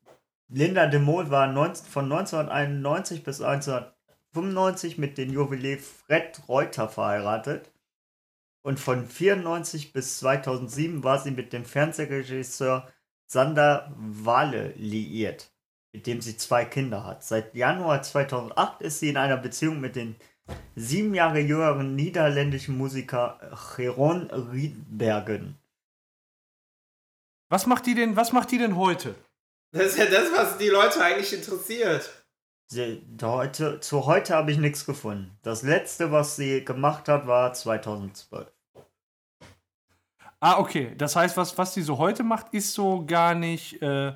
Linda de Mol war 19, von 1991 bis 1995 mit dem Juwelier Fred Reuter verheiratet. Und von 94 bis 2007 war sie mit dem Fernsehregisseur Sander Wahle liiert, mit dem sie zwei Kinder hat. Seit Januar 2008 ist sie in einer Beziehung mit dem sieben Jahre jüngeren niederländischen Musiker Geron Riedbergen. Was macht die denn, was macht die denn heute? Das ist ja das, was die Leute eigentlich interessiert. Sie, heute, zu heute habe ich nichts gefunden. Das letzte, was sie gemacht hat, war 2012. Ah, okay. Das heißt, was, was die so heute macht, ist so gar nicht, äh,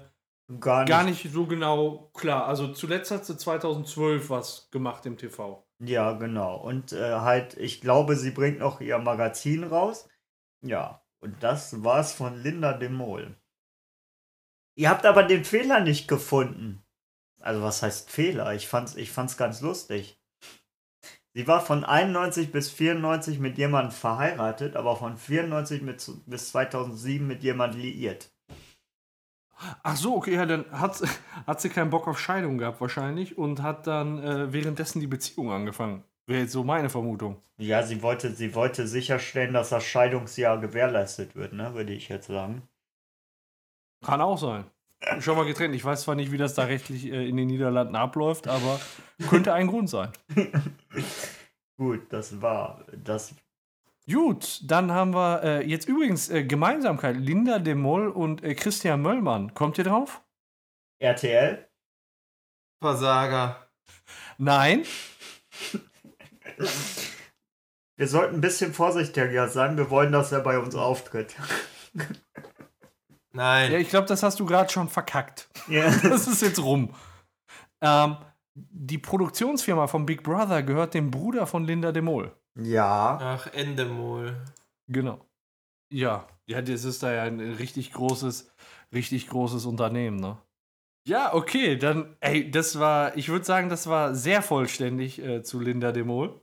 Gar nicht. gar nicht so genau klar. Also zuletzt hat sie 2012 was gemacht im TV. Ja, genau. Und äh, halt, ich glaube, sie bringt noch ihr Magazin raus. Ja, und das war's von Linda de Mol. Ihr habt aber den Fehler nicht gefunden. Also, was heißt Fehler? Ich fand's, ich fand's ganz lustig. Sie war von 91 bis 94 mit jemandem verheiratet, aber von 94 mit, bis 2007 mit jemandem liiert. Ach so, okay, ja, dann hat, hat sie keinen Bock auf Scheidung gehabt wahrscheinlich und hat dann äh, währenddessen die Beziehung angefangen. Wäre jetzt so meine Vermutung. Ja, sie wollte, sie wollte sicherstellen, dass das Scheidungsjahr gewährleistet wird, ne, würde ich jetzt sagen. Kann auch sein. Schon mal getrennt. Ich weiß zwar nicht, wie das da rechtlich äh, in den Niederlanden abläuft, aber könnte ein Grund sein. Gut, das war das. Gut, dann haben wir äh, jetzt übrigens äh, Gemeinsamkeit. Linda de Moll und äh, Christian Möllmann. Kommt ihr drauf? RTL? Versager. Nein? Wir sollten ein bisschen vorsichtiger sein. Wir wollen, dass er bei uns auftritt. Nein. Ja, ich glaube, das hast du gerade schon verkackt. Ja. Das ist jetzt rum. Ähm, die Produktionsfirma von Big Brother gehört dem Bruder von Linda de Mol. ja. Ach, Endemol. Genau. Ja, ja, das ist da ja ein richtig großes, richtig großes Unternehmen, ne? Ja, okay, dann, ey, das war, ich würde sagen, das war sehr vollständig äh, zu Linda de Mol.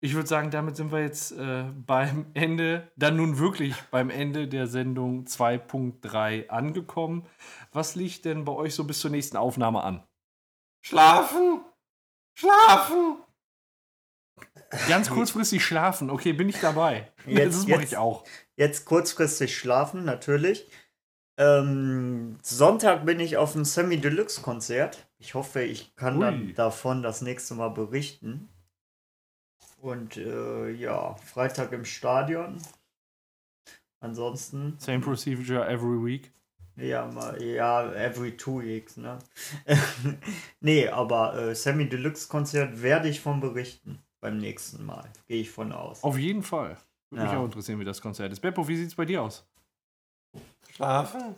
Ich würde sagen, damit sind wir jetzt äh, beim Ende, dann nun wirklich beim Ende der Sendung 2.3 angekommen. Was liegt denn bei euch so bis zur nächsten Aufnahme an? Schlafen! Schlafen! Ganz kurzfristig schlafen, okay, bin ich dabei. Jetzt- das mache ich auch. Jetzt kurzfristig schlafen, natürlich. Ähm, Sonntag bin ich auf dem Semi-Deluxe-Konzert. Ich hoffe, ich kann Ui. dann davon das nächste Mal berichten. Und äh, ja, Freitag im Stadion. Ansonsten, Same procedure every week. ja, mal, ja, every two weeks, ne? nee, aber äh, Semi-Deluxe-Konzert werde ich von berichten beim nächsten Mal. Gehe ich von aus. Auf jeden Fall. Würde mich Ja. auch interessieren, wie das Konzert ist. Beppo, wie sieht's bei dir aus? Schlafen?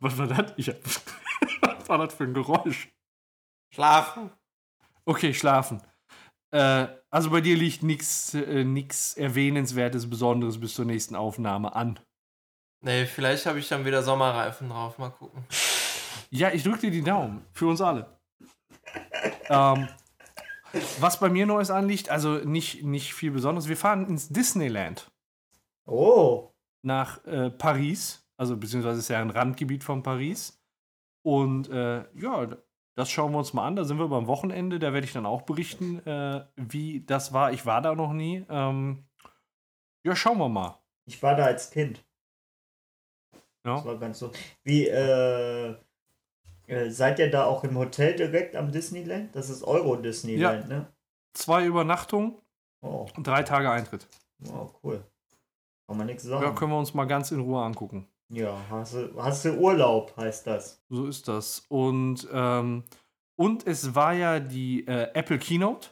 Was war das? Ich hab, Was war das für ein Geräusch? Schlafen? Okay, schlafen. Äh, also bei dir liegt nichts äh, nix Erwähnenswertes, Besonderes bis zur nächsten Aufnahme an. Nee, vielleicht habe ich dann wieder Sommerreifen drauf. Mal gucken. Ja, ich drück dir die Daumen. Für uns alle. ähm, was bei mir Neues anliegt, also nicht, nicht viel Besonderes. Wir fahren ins Disneyland Oh. nach äh, Paris, also beziehungsweise ist ja ein Randgebiet von Paris. Und äh, ja, das schauen wir uns mal an. Da sind wir beim Wochenende. Da werde ich dann auch berichten, äh, wie das war. Ich war da noch nie. Ähm, ja, schauen wir mal. Ich war da als Kind. Ja. Das war ganz so. Wie, äh, äh, seid ihr da auch im Hotel direkt am Disneyland? Das ist Euro Disneyland, ne? Zwei Übernachtungen, Oh, drei Tage Eintritt. oh, cool. Kann man nichts Ja, sagen. können wir uns mal ganz in Ruhe angucken. Ja, hast du, hast du Urlaub, heißt das. So ist das. Und, ähm, und es war ja die äh, Apple Keynote.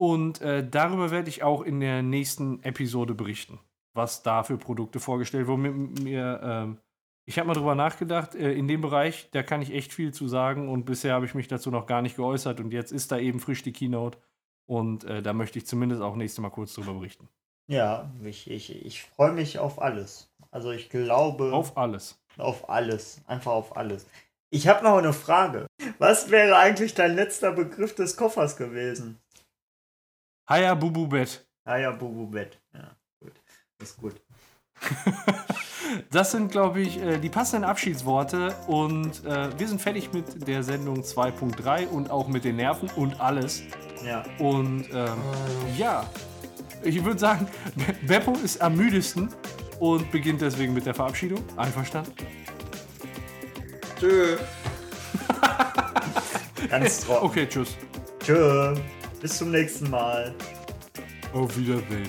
Und äh, darüber werde ich auch in der nächsten Episode berichten, was da für Produkte vorgestellt wurden. Mir, ähm, ich habe mal drüber nachgedacht, äh, in dem Bereich, da kann ich echt viel zu sagen und bisher habe ich mich dazu noch gar nicht geäußert und jetzt ist da eben frisch die Keynote und äh, da möchte ich zumindest auch nächstes Mal kurz drüber berichten. Ja, ich, ich, ich freue mich auf alles. Also ich glaube Auf alles. auf alles. Einfach auf alles. Ich habe noch eine Frage. Was wäre eigentlich dein letzter Begriff des Koffers gewesen? Haya Bubu Bett. Ja, Bubu Bett. Ja, gut. Ist gut. Das sind, glaube ich, äh, die passenden Abschiedsworte. Und äh, wir sind fertig mit der Sendung 2.3 und auch mit den Nerven und alles. Ja. Und ähm, ja, ich würde sagen, Be- Beppo ist am müdesten und beginnt deswegen mit der Verabschiedung. Einverstanden? Tschö. Ganz trocken. Okay, tschüss. Tschö. Bis zum nächsten Mal. Auf Wiedersehen.